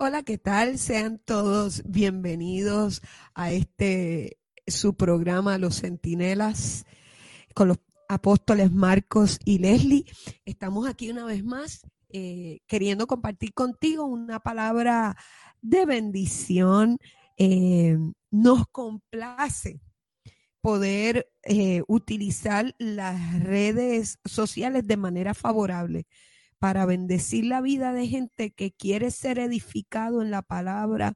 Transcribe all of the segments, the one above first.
Hola, ¿qué tal? Sean todos bienvenidos a este su programa Los Centinelas con los apóstoles Marcos y Leslie. Estamos aquí una vez más eh, queriendo compartir contigo una palabra de bendición. Eh, nos complace poder eh, utilizar las redes sociales de manera favorable para bendecir la vida de gente que quiere ser edificado en la palabra,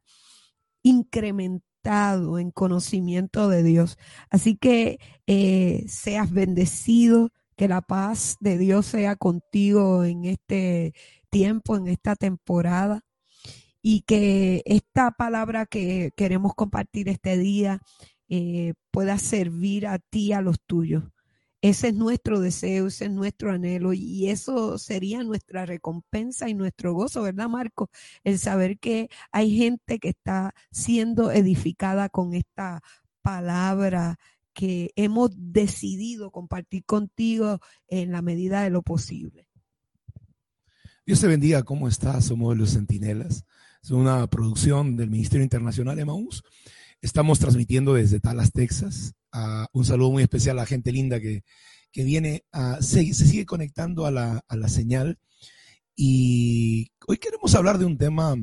incrementado en conocimiento de Dios. Así que eh, seas bendecido, que la paz de Dios sea contigo en este tiempo, en esta temporada. Y que esta palabra que queremos compartir este día eh, pueda servir a ti, a los tuyos. Ese es nuestro deseo, ese es nuestro anhelo y eso sería nuestra recompensa y nuestro gozo, ¿verdad, Marco? El saber que hay gente que está siendo edificada con esta palabra que hemos decidido compartir contigo en la medida de lo posible. Dios te bendiga, ¿cómo estás? Somos los Centinelas. Es una producción del Ministerio Internacional Emaús. Estamos transmitiendo desde Dallas, Texas un saludo muy especial a la gente linda que, viene, a, se, sigue conectando a la, señal. Y hoy queremos hablar de un tema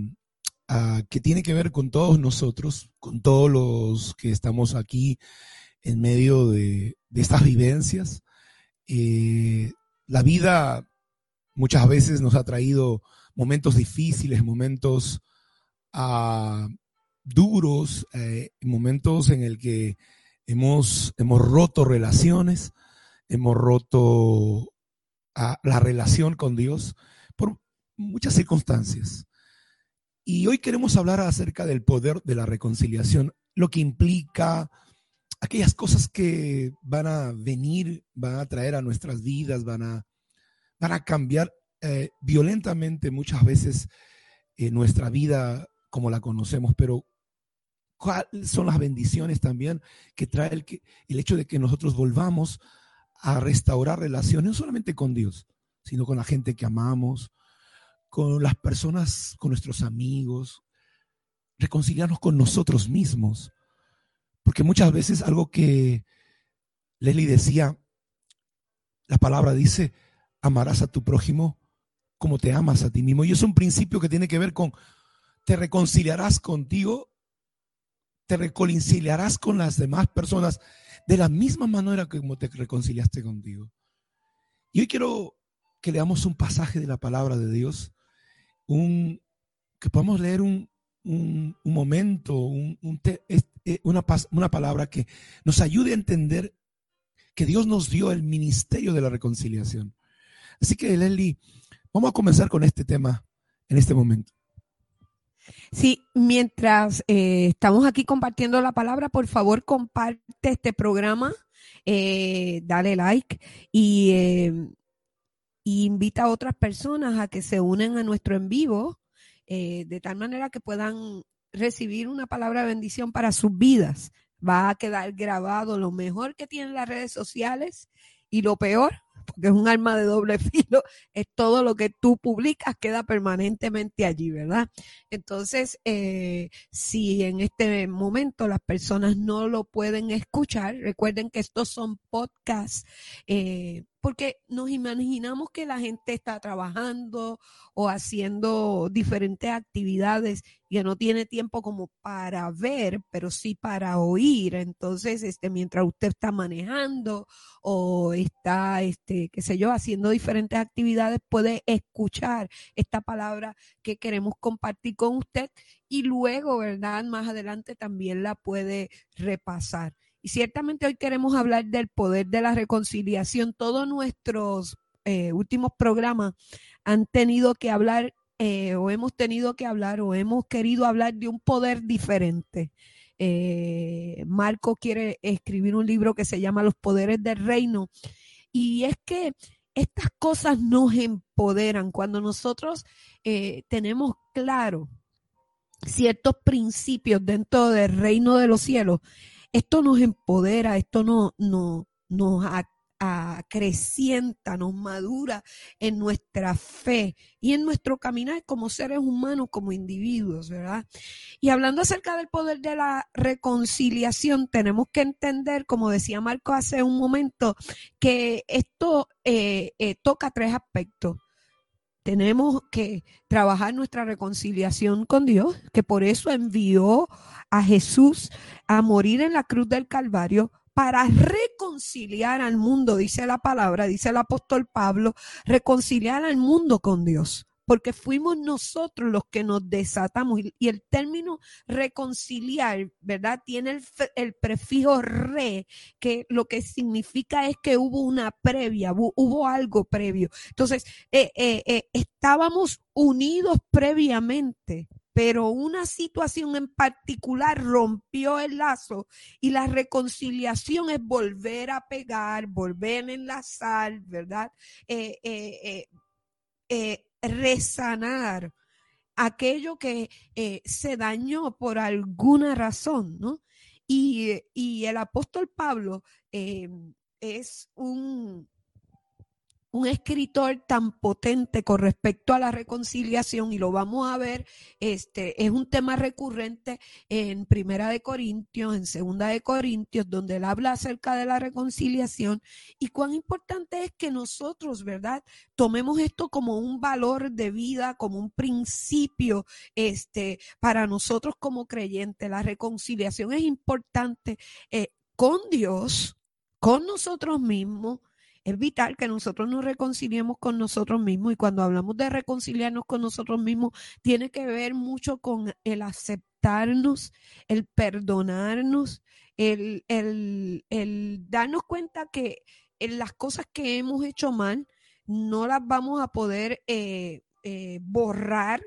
ah, que tiene que ver con todos nosotros, con todos los que estamos aquí en medio de, estas vivencias. Eh, la vida muchas veces nos ha traído momentos difíciles, momentos ah, duros, eh, momentos en el que Hemos, hemos roto relaciones, hemos roto ah, la relación con Dios por muchas circunstancias. Y hoy queremos hablar acerca del poder de la reconciliación, lo que implica aquellas cosas que van a venir, van a traer a nuestras vidas, van a, van a cambiar eh, violentamente muchas veces eh, nuestra vida como la conocemos, pero cuáles son las bendiciones también que trae el, el hecho de que nosotros volvamos a restaurar relaciones, no solamente con Dios, sino con la gente que amamos, con las personas, con nuestros amigos, reconciliarnos con nosotros mismos. Porque muchas veces algo que Leslie decía, la palabra dice, amarás a tu prójimo como te amas a ti mismo. Y es un principio que tiene que ver con, te reconciliarás contigo te reconciliarás con las demás personas de la misma manera que como te reconciliaste contigo. Y hoy quiero que leamos un pasaje de la palabra de Dios, un, que podamos leer un, momento, eh, una, una palabra que nos ayude a entender que Dios nos dio el ministerio de la reconciliación. Así que, Leslie, vamos a comenzar con este tema en este momento. Sí, mientras eh, estamos aquí compartiendo la palabra, por favor comparte este programa, eh, dale like y, eh, invita a otras personas a que se unan a nuestro en vivo, de tal manera que puedan recibir una palabra de bendición para sus vidas. Va a quedar grabado lo mejor que tienen las redes sociales y lo peor porque es un arma de doble filo, es todo lo que tú publicas queda permanentemente allí, ¿verdad? Entonces, eh, si en este momento las personas no lo pueden escuchar, recuerden que estos son podcasts eh, porque nos imaginamos que la gente está trabajando o haciendo diferentes actividades y no tiene tiempo como para ver, pero sí para oír. Entonces, este, mientras usted está manejando o está, este, qué sé yo, haciendo diferentes actividades, puede escuchar esta palabra que queremos compartir con usted y luego, ¿verdad? Más adelante también la puede repasar. Y ciertamente hoy queremos hablar del poder de la reconciliación. Todos nuestros eh, últimos programas han tenido que hablar eh, o hemos tenido que hablar o hemos querido hablar de un poder diferente. Eh, Marco quiere escribir un libro que se llama Los Poderes del Reino. Y es que estas cosas nos empoderan cuando nosotros tenemos claro ciertos principios dentro del reino de los cielos esto nos empodera, esto no, no, nos acrecienta, nos madura en nuestra fe y en nuestro caminar como seres humanos, como individuos, ¿verdad? Y hablando acerca del poder de la reconciliación, tenemos que entender, como decía Marco hace un momento, que esto eh, eh, toca tres aspectos. Tenemos que trabajar nuestra reconciliación con Dios, que por eso envió a Jesús a morir en la cruz del Calvario para reconciliar al mundo, dice la palabra, dice el apóstol Pablo, reconciliar al mundo con Dios porque fuimos nosotros los que nos desatamos. Y el término reconciliar, ¿verdad? Tiene el, prefijo re, que lo que significa es que hubo una previa, hubo, algo previo. Entonces, eh, eh, eh, estábamos unidos previamente pero una situación en particular rompió el lazo y la reconciliación es volver a pegar, volver a enlazar, ¿verdad? Eh, eh, resanar aquello que eh, se dañó por alguna razón, ¿no? Y, y el apóstol Pablo eh, es un, un escritor tan potente con respecto a la reconciliación y lo vamos a ver, este es un tema recurrente en Primera de Corintios, en Segunda de Corintios, donde él habla acerca de la reconciliación y cuán importante es que nosotros, ¿verdad? Tomemos esto como un valor de vida, como un principio este para nosotros como creyentes. La reconciliación es importante eh, con Dios, con nosotros mismos es vital que nosotros nos reconciliemos con nosotros mismos y cuando hablamos de reconciliarnos con nosotros mismos, tiene que ver mucho con el aceptarnos, el perdonarnos, el, darnos cuenta que en las cosas que hemos hecho mal no las vamos a poder eh, eh, borrar,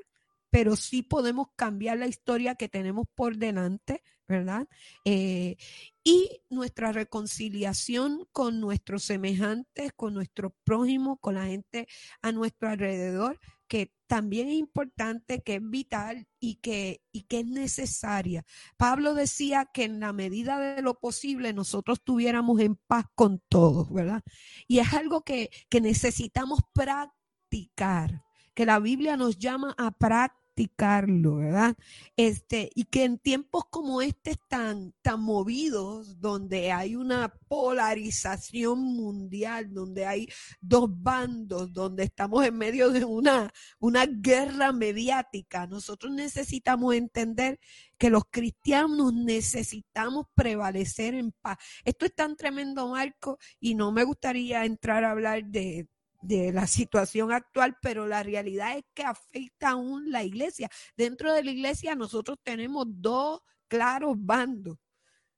pero sí podemos cambiar la historia que tenemos por delante, ¿verdad? Eh, y nuestra reconciliación con nuestros semejantes, con nuestros prójimos, con la gente a nuestro alrededor, que también es importante, que es vital y que, y que es necesaria. Pablo decía que en la medida de lo posible nosotros tuviéramos en paz con todos, ¿verdad? Y es algo que, que necesitamos practicar, que la Biblia nos llama a practicar practicarlo, ¿verdad? Este, y que en tiempos como este tan, tan movidos, donde hay una polarización mundial, donde hay dos bandos, donde estamos en medio de una, una guerra mediática, nosotros necesitamos entender que los cristianos necesitamos prevalecer en paz. Esto es tan tremendo, Marco, y no me gustaría entrar a hablar de, de la situación actual, pero la realidad es que afecta aún la iglesia. Dentro de la iglesia nosotros tenemos dos claros bandos,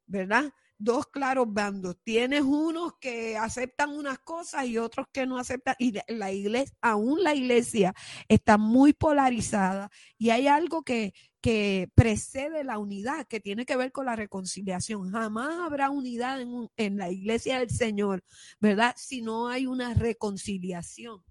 ¿verdad? Dos claros bandos. Tienes unos que aceptan unas cosas y otros que no aceptan. Y la iglesia, aún la iglesia está muy polarizada. Y hay algo que, que precede la unidad, que tiene que ver con la reconciliación. Jamás habrá unidad en, la iglesia del Señor, ¿verdad? Si no hay una reconciliación.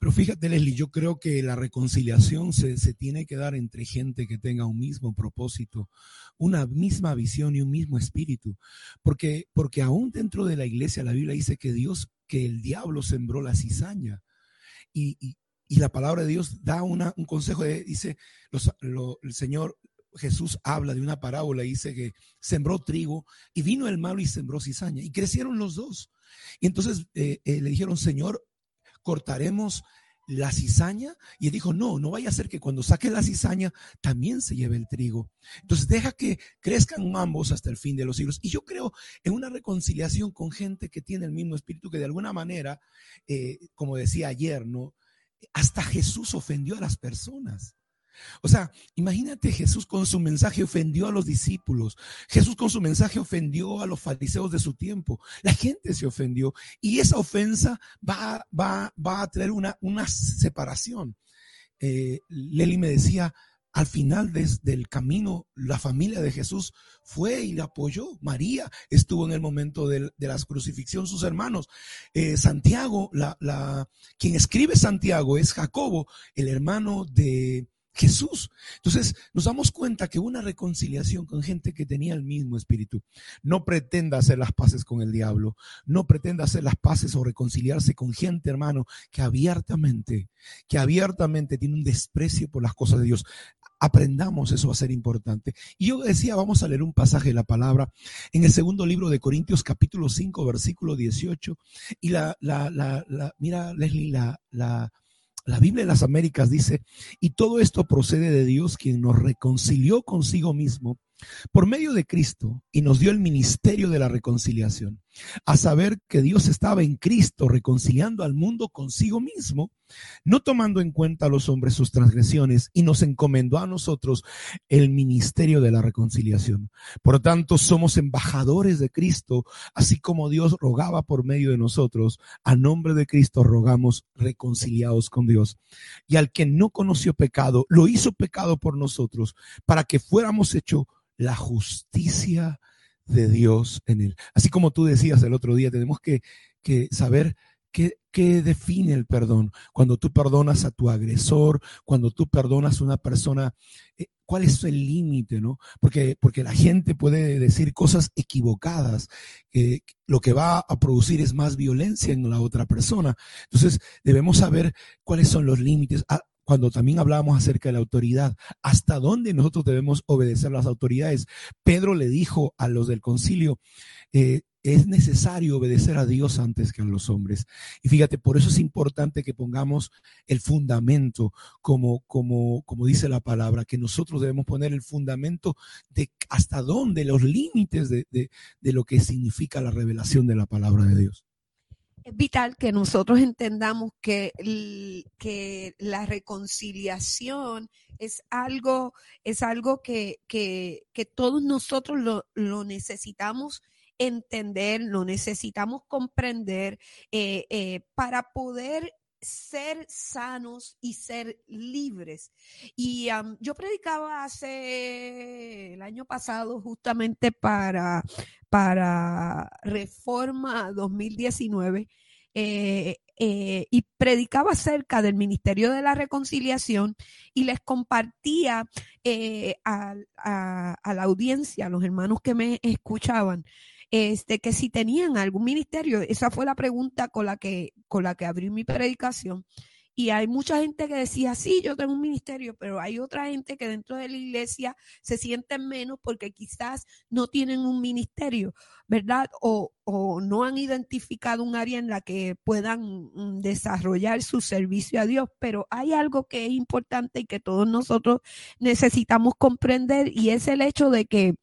Pero fíjate, Leslie, yo creo que la reconciliación se, se, tiene que dar entre gente que tenga un mismo propósito, una misma visión y un mismo espíritu. Porque, porque aún dentro de la iglesia la Biblia dice que Dios, que el diablo sembró la cizaña. Y la palabra de Dios da una, un consejo, dice, el Señor Jesús habla de una parábola, dice que sembró trigo y vino el malo y sembró cizaña y crecieron los dos. Y entonces eh, eh, le dijeron, Señor, cortaremos la cizaña y él dijo, no, no vaya a ser que cuando saque la cizaña también se lleve el trigo. Entonces deja que crezcan ambos hasta el fin de los siglos. Y yo creo en una reconciliación con gente que tiene el mismo espíritu, que de alguna manera, eh, como decía ayer, ¿no? Hasta Jesús ofendió a las personas. O sea, imagínate Jesús con su mensaje ofendió a los discípulos. Jesús con su mensaje ofendió a los fariseos de su tiempo. La gente se ofendió y esa ofensa va, va, va a traer una, una separación. Eh, Leli me decía, al final del camino, la familia de Jesús fue y le apoyó. María estuvo en el momento de, la crucifixión, sus hermanos. Eh, Santiago, la, quien escribe Santiago es Jacobo, el hermano de, Jesús. Entonces nos damos cuenta que una reconciliación con gente que tenía el mismo espíritu no pretenda hacer las paces con el diablo, no pretenda hacer las paces o reconciliarse con gente, hermano, que abiertamente, que abiertamente tiene un desprecio por las cosas de Dios. Aprendamos, eso a ser importante. Y yo decía, vamos a leer un pasaje de la palabra en el segundo libro de Corintios, capítulo 5, versículo 18. Y la, la, la, la mira, Leslie, la, la, la Biblia de las Américas dice, y todo esto procede de Dios, quien nos reconcilió consigo mismo por medio de Cristo y nos dio el ministerio de la reconciliación, a saber que Dios estaba en Cristo reconciliando al mundo consigo mismo, no tomando en cuenta a los hombres sus transgresiones, y nos encomendó a nosotros el ministerio de la reconciliación. Por tanto, somos embajadores de Cristo, así como Dios rogaba por medio de nosotros, a nombre de Cristo rogamos reconciliados con Dios. Y al que no conoció pecado, lo hizo pecado por nosotros, para que fuéramos hechos la justicia de Dios en él. Así como tú decías el otro día, tenemos que, saber qué, define el perdón. Cuando tú perdonas a tu agresor, cuando tú perdonas a una persona, eh, ¿cuál es el límite? ¿no? Porque, porque la gente puede decir cosas equivocadas. que lo que va a producir es más violencia en la otra persona. Entonces, debemos saber cuáles son los límites. Cuando también hablábamos acerca de la autoridad, hasta dónde nosotros debemos obedecer las autoridades. Pedro le dijo a los del concilio, eh, es necesario obedecer a Dios antes que a los hombres. Y fíjate, por eso es importante que pongamos el fundamento, como, como, como dice la palabra, que nosotros debemos poner el fundamento de hasta dónde, los límites de, de lo que significa la revelación de la palabra de Dios es vital que nosotros entendamos que, que la reconciliación es algo, es algo que, que, todos nosotros lo, lo, necesitamos entender, lo necesitamos comprender eh, eh, para poder ser sanos y ser libres. Y yo predicaba hace el año pasado justamente para, para Reforma 2019. Eh, eh, y predicaba acerca del Ministerio de la Reconciliación y les compartía eh, a, a, la audiencia, a los hermanos que me escuchaban, este, que si tenían algún ministerio, esa fue la pregunta con la que, con la que abrí mi predicación. Y hay mucha gente que decía, sí, yo tengo un ministerio, pero hay otra gente que dentro de la iglesia se sienten menos porque quizás no tienen un ministerio, ¿verdad? O, o no han identificado un área en la que puedan mm, desarrollar su servicio a Dios. Pero hay algo que es importante y que todos nosotros necesitamos comprender y es el hecho de que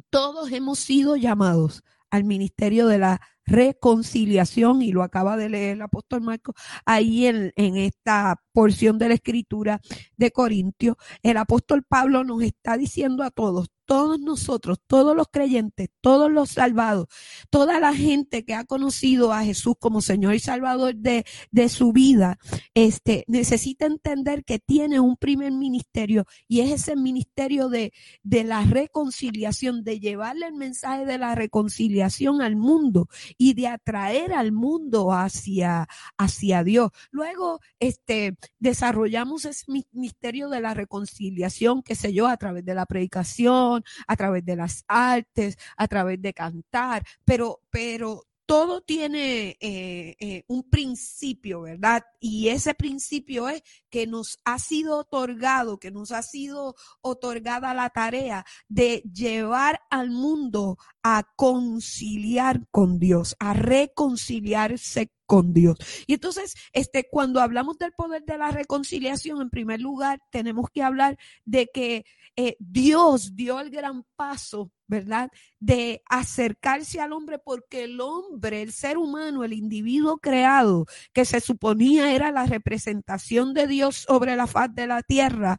todos hemos sido llamados al ministerio de la reconciliación, y lo acaba de leer el apóstol Marco ahí en, en esta porción de la escritura de Corintios. El apóstol Pablo nos está diciendo a todos, todos nosotros, todos los creyentes, todos los salvados, toda la gente que ha conocido a Jesús como Señor y Salvador de, de su vida, este, necesita entender que tiene un primer ministerio y es ese ministerio de, de la reconciliación, de llevarle el mensaje de la reconciliación al mundo y de atraer al mundo hacia, hacia Dios. Luego, este, desarrollamos ese ministerio de la reconciliación, qué sé yo, a través de la predicación, a través de las artes, a través de cantar, pero, pero todo tiene eh, eh, un principio, ¿verdad? Y ese principio es que nos ha sido otorgado, que nos ha sido otorgada la tarea de llevar al mundo a conciliar con Dios, a reconciliarse con Dios. Y entonces, este, cuando hablamos del poder de la reconciliación, en primer lugar, tenemos que hablar de que eh, Dios dio el gran paso, ¿verdad? De acercarse al hombre porque el hombre, el ser humano, el individuo creado, que se suponía era la representación de Dios sobre la faz de la tierra,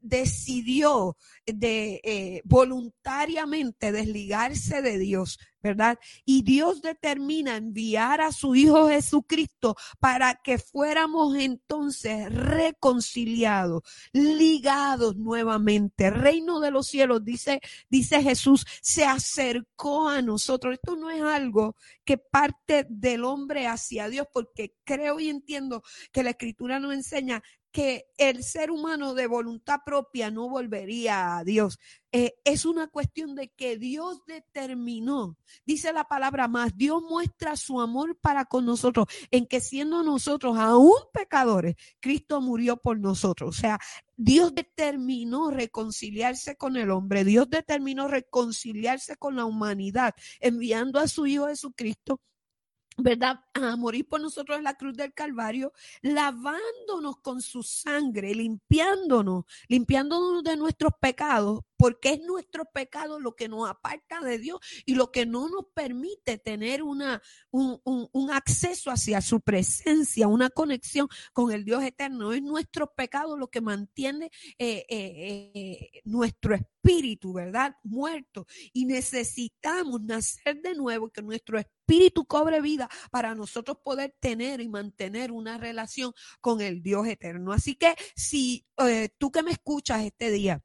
decidió de eh, voluntariamente desligarse de Dios, ¿verdad? Y Dios determina enviar a su Hijo Jesucristo para que fuéramos entonces reconciliados, ligados nuevamente. Reino de los cielos, dice, dice Jesús, se acercó a nosotros. Esto no es algo que parte del hombre hacia Dios, porque creo y entiendo que la escritura nos enseña que el ser humano de voluntad propia no volvería a Dios. Eh, es una cuestión de que Dios determinó, dice la palabra más, Dios muestra su amor para con nosotros, en que siendo nosotros aún pecadores, Cristo murió por nosotros. O sea, Dios determinó reconciliarse con el hombre, Dios determinó reconciliarse con la humanidad, enviando a su Hijo Jesucristo ¿verdad? A morir por nosotros en la cruz del Calvario, lavándonos con su sangre, limpiándonos, limpiándonos de nuestros pecados, porque es nuestro pecado lo que nos aparta de Dios y lo que no nos permite tener una, un, un, acceso hacia su presencia, una conexión con el Dios eterno. Es nuestro pecado lo que mantiene eh, eh, eh, nuestro espíritu, ¿verdad? Muerto. Y necesitamos nacer de nuevo, que nuestro espíritu cobre vida para nosotros poder tener y mantener una relación con el Dios eterno. Así que si tú que me escuchas este día,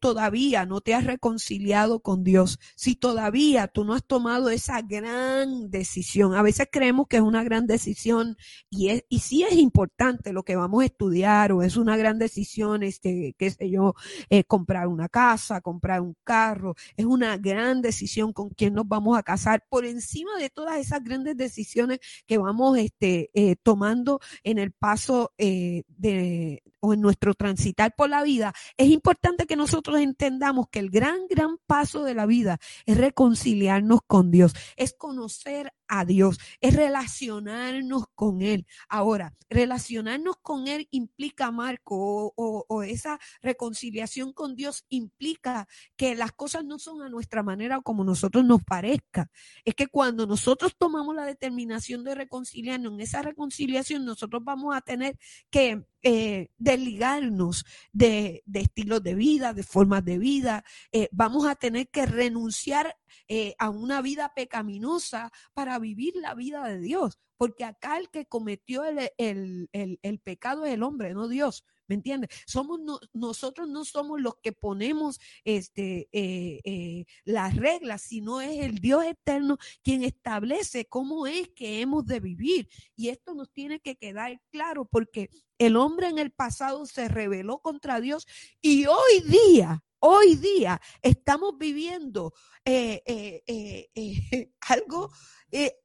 todavía no te has reconciliado con Dios, si todavía tú no has tomado esa gran decisión, a veces creemos que es una gran decisión y, es, y sí es importante lo que vamos a estudiar o es una gran decisión, este, qué sé yo, eh, comprar una casa, comprar un carro, es una gran decisión con quién nos vamos a casar, por encima de todas esas grandes decisiones que vamos este, eh, tomando en el paso eh, de, o en nuestro transitar por la vida, es importante que nosotros entendamos que el gran, gran paso de la vida es reconciliarnos con Dios, es conocer a Dios, es relacionarnos con Él. Ahora, relacionarnos con Él implica, Marco, o, esa reconciliación con Dios implica que las cosas no son a nuestra manera o como nosotros nos parezca. Es que cuando nosotros tomamos la determinación de reconciliarnos, en esa reconciliación nosotros vamos a tener que eh, desligarnos de, estilos de vida, de formas de vida. Eh, vamos a tener que renunciar eh, a una vida pecaminosa para vivir la vida de Dios. Porque acá el que cometió el, el, pecado es el hombre, no Dios. ¿Me entiendes? Somos nosotros no somos los que ponemos este, eh, eh, las reglas, sino es el Dios eterno quien establece cómo es que hemos de vivir. Y esto nos tiene que quedar claro porque el hombre en el pasado se rebeló contra Dios y hoy día hoy día estamos viviendo eh, eh, eh, algo,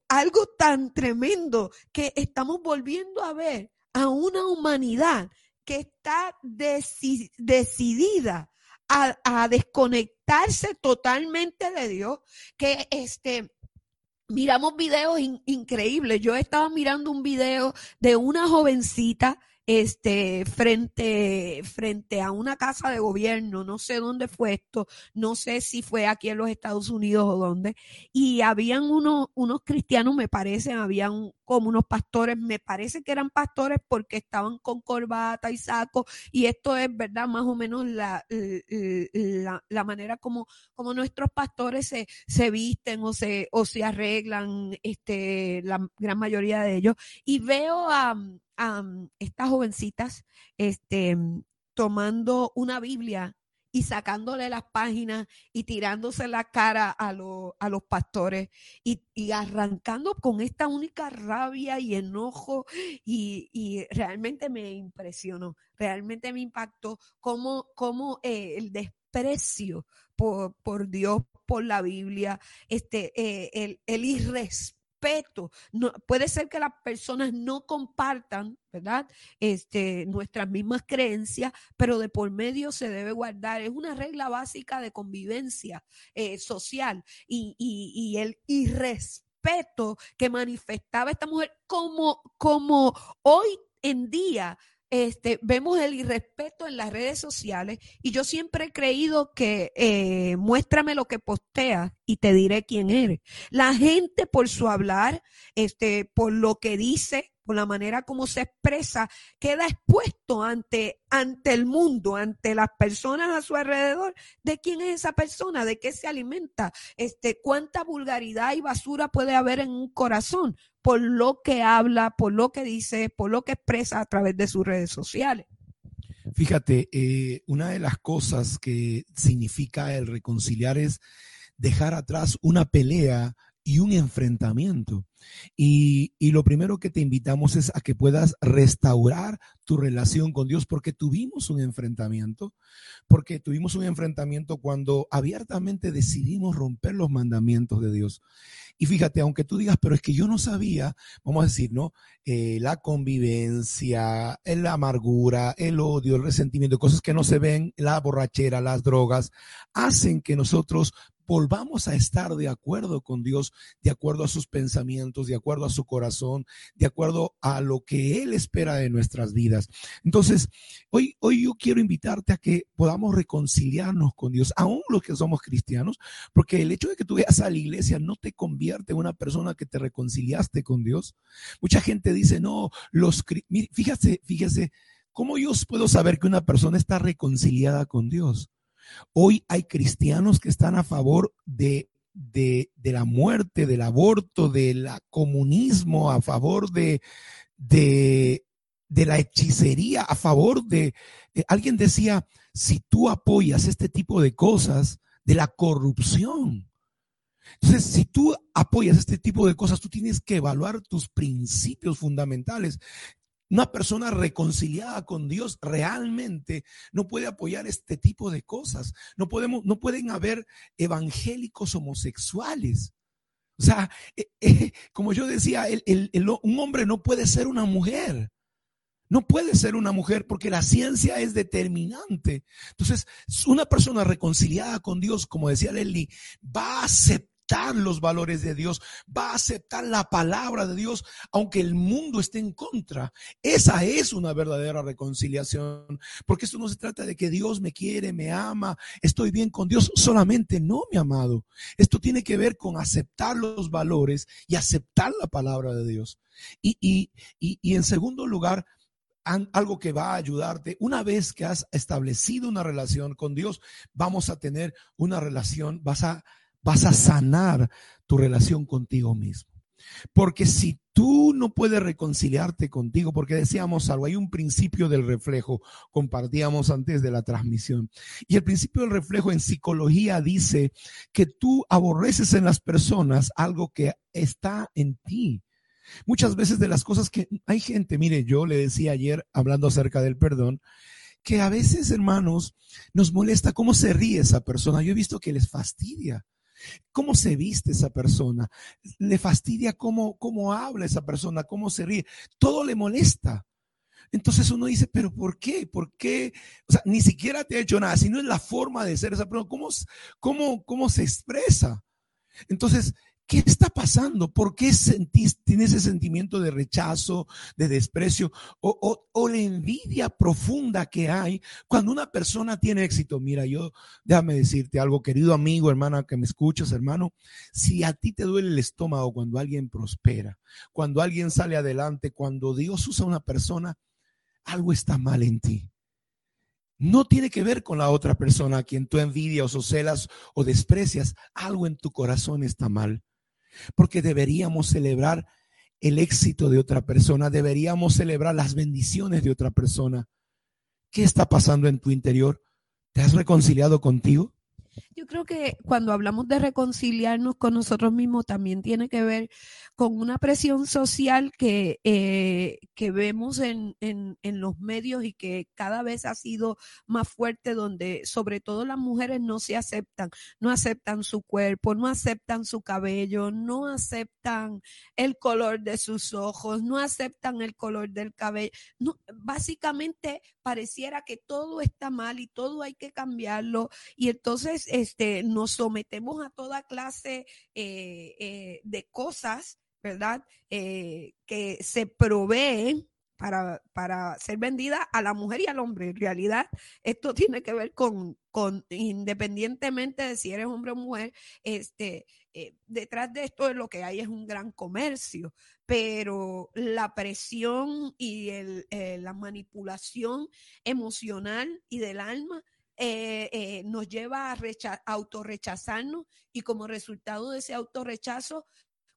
algo tan tremendo que estamos volviendo a ver a una humanidad que está decidida a, desconectarse totalmente de Dios, que este, miramos videos increíbles. Yo estaba mirando un video de una jovencita este, frente, frente a una casa de gobierno, no sé dónde fue esto, no sé si fue aquí en los Estados Unidos o dónde, y habían unos, unos cristianos, me parece, habían como unos pastores, me parece que eran pastores porque estaban con corbata y saco, y esto es, ¿verdad? Más o menos la, la, la manera como, como nuestros pastores se, se visten o se, o se arreglan, este, la gran mayoría de ellos, y veo a estas jovencitas este, tomando una Biblia y sacándole las páginas y tirándose la cara a, a los pastores y, arrancando con esta única rabia y enojo y, realmente me impresionó, realmente me impactó cómo, cómo eh, el desprecio por, por, Dios, por la Biblia, este, eh, el, el irrespeto respeto. No, puede ser que las personas no compartan, ¿verdad? Este, nuestras mismas creencias, pero de por medio se debe guardar. Es una regla básica de convivencia eh, social y, y, y el irrespeto que manifestaba esta mujer como, como hoy en día este, vemos el irrespeto en las redes sociales y yo siempre he creído que eh, muéstrame lo que posteas y te diré quién eres. La gente por su hablar, este, por lo que dice, por la manera como se expresa, queda expuesto ante, ante el mundo, ante las personas a su alrededor, de quién es esa persona, de qué se alimenta, este, cuánta vulgaridad y basura puede haber en un corazón por lo que habla, por lo que dice, por lo que expresa a través de sus redes sociales. Fíjate, eh, una de las cosas que significa el reconciliar es dejar atrás una pelea y un enfrentamiento. Y, y, lo primero que te invitamos es a que puedas restaurar tu relación con Dios porque tuvimos un enfrentamiento, porque tuvimos un enfrentamiento cuando abiertamente decidimos romper los mandamientos de Dios. Y fíjate, aunque tú digas, pero es que yo no sabía, vamos a decir, ¿no? Eh, la convivencia, la amargura, el odio, el resentimiento, cosas que no se ven, la borrachera, las drogas, hacen que nosotros volvamos a estar de acuerdo con Dios, de acuerdo a sus pensamientos, de acuerdo a su corazón, de acuerdo a lo que Él espera de nuestras vidas. Entonces, hoy, hoy yo quiero invitarte a que podamos reconciliarnos con Dios, aún los que somos cristianos, porque el hecho de que tú veas a la iglesia no te convierte en una persona que te reconciliaste con Dios. Mucha gente dice, no, los, fíjate, fíjese, ¿cómo yo puedo saber que una persona está reconciliada con Dios? Hoy hay cristianos que están a favor de, de, la muerte, del aborto, del comunismo, a favor de, de, la hechicería, a favor de... Eh, alguien decía, si tú apoyas este tipo de cosas, de la corrupción, entonces, si tú apoyas este tipo de cosas, tú tienes que evaluar tus principios fundamentales. Una persona reconciliada con Dios realmente no puede apoyar este tipo de cosas. No podemos, no pueden haber evangélicos homosexuales. O sea, eh, eh, como yo decía, un hombre no puede ser una mujer. No puede ser una mujer porque la ciencia es determinante. Entonces, una persona reconciliada con Dios, como decía Leslie, va a aceptar los valores de Dios, va a aceptar la palabra de Dios, aunque el mundo esté en contra. Esa es una verdadera reconciliación, porque esto no se trata de que Dios me quiere, me ama, estoy bien con Dios solamente, no, mi amado. Esto tiene que ver con aceptar los valores y aceptar la palabra de Dios. Y, y, y, y en segundo lugar, algo que va a ayudarte. Una vez que has establecido una relación con Dios, vamos a tener una relación, vas a vas a sanar tu relación contigo mismo. Porque si tú no puedes reconciliarte contigo, porque decíamos algo, hay un principio del reflejo, compartíamos antes de la transmisión. Y el principio del reflejo en psicología dice que tú aborreces en las personas algo que está en ti. Muchas veces de las cosas que hay gente, mire, yo le decía ayer hablando acerca del perdón, que a veces, hermanos, nos molesta cómo se ríe esa persona. Yo he visto que les fastidia cómo se viste esa persona, le fastidia cómo, cómo habla esa persona, cómo se ríe, todo le molesta. Entonces uno dice, pero ¿por qué? ¿Por qué? O sea, ni siquiera te ha hecho nada, sino es la forma de ser esa persona, cómo, cómo, cómo se expresa. Entonces, ¿Qué está pasando? ¿Por qué sentís, ese sentimiento de rechazo, de desprecio o, o, la envidia profunda que hay cuando una persona tiene éxito? Mira, yo déjame decirte algo, querido amigo, hermana, que me escuchas, hermano. Si a ti te duele el estómago cuando alguien prospera, cuando alguien sale adelante, cuando Dios usa a una persona, algo está mal en ti no tiene que ver con la otra persona a quien tú envidias o celas o desprecias. Algo en tu corazón está mal porque deberíamos celebrar el éxito de otra persona, deberíamos celebrar las bendiciones de otra persona. ¿Qué está pasando en tu interior? ¿Te has reconciliado contigo? Yo creo que cuando hablamos de reconciliarnos con nosotros mismos también tiene que ver con una presión social que, eh, que vemos en, en, en, los medios y que cada vez ha sido más fuerte, donde sobre todo las mujeres no se aceptan, no aceptan su cuerpo, no aceptan su cabello, no aceptan el color de sus ojos, no aceptan el color del cabello. Básicamente pareciera que todo está mal y todo hay que cambiarlo. Y entonces este, nos sometemos a toda clase eh, eh, de cosas, ¿verdad? Eh, que se proveen para, para, ser vendida a la mujer y al hombre. En realidad, esto tiene que ver con, con independientemente de si eres hombre o mujer, este, detrás de esto lo que hay es un gran comercio, pero la presión y el, la manipulación emocional y del alma eh, eh, nos lleva a autorrechazarnos y como resultado de ese autorrechazo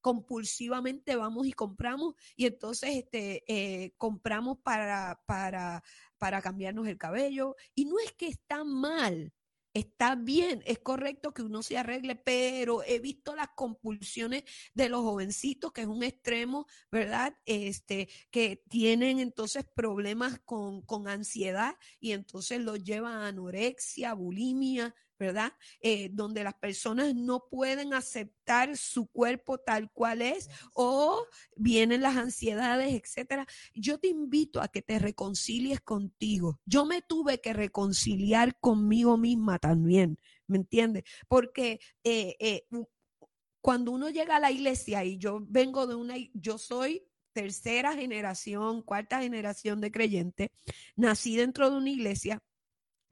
compulsivamente vamos y compramos y entonces este, eh, compramos para, para, para cambiarnos el cabello. Y no es que está mal, Está bien, es correcto que uno se arregle, pero he visto las compulsiones de los jovencitos, que es un extremo, ¿verdad? Este, que tienen entonces problemas con, con ansiedad y entonces los llevan a anorexia, bulimia, ¿verdad? Eh, donde las personas no pueden aceptar su cuerpo tal cual es o vienen las ansiedades, etcétera. Yo te invito a que te reconcilies contigo. Yo me tuve que reconciliar conmigo misma también, ¿me entiendes? Porque eh, eh, cuando uno llega a la iglesia y yo vengo de una, yo soy tercera generación, cuarta generación de creyente, nací dentro de una iglesia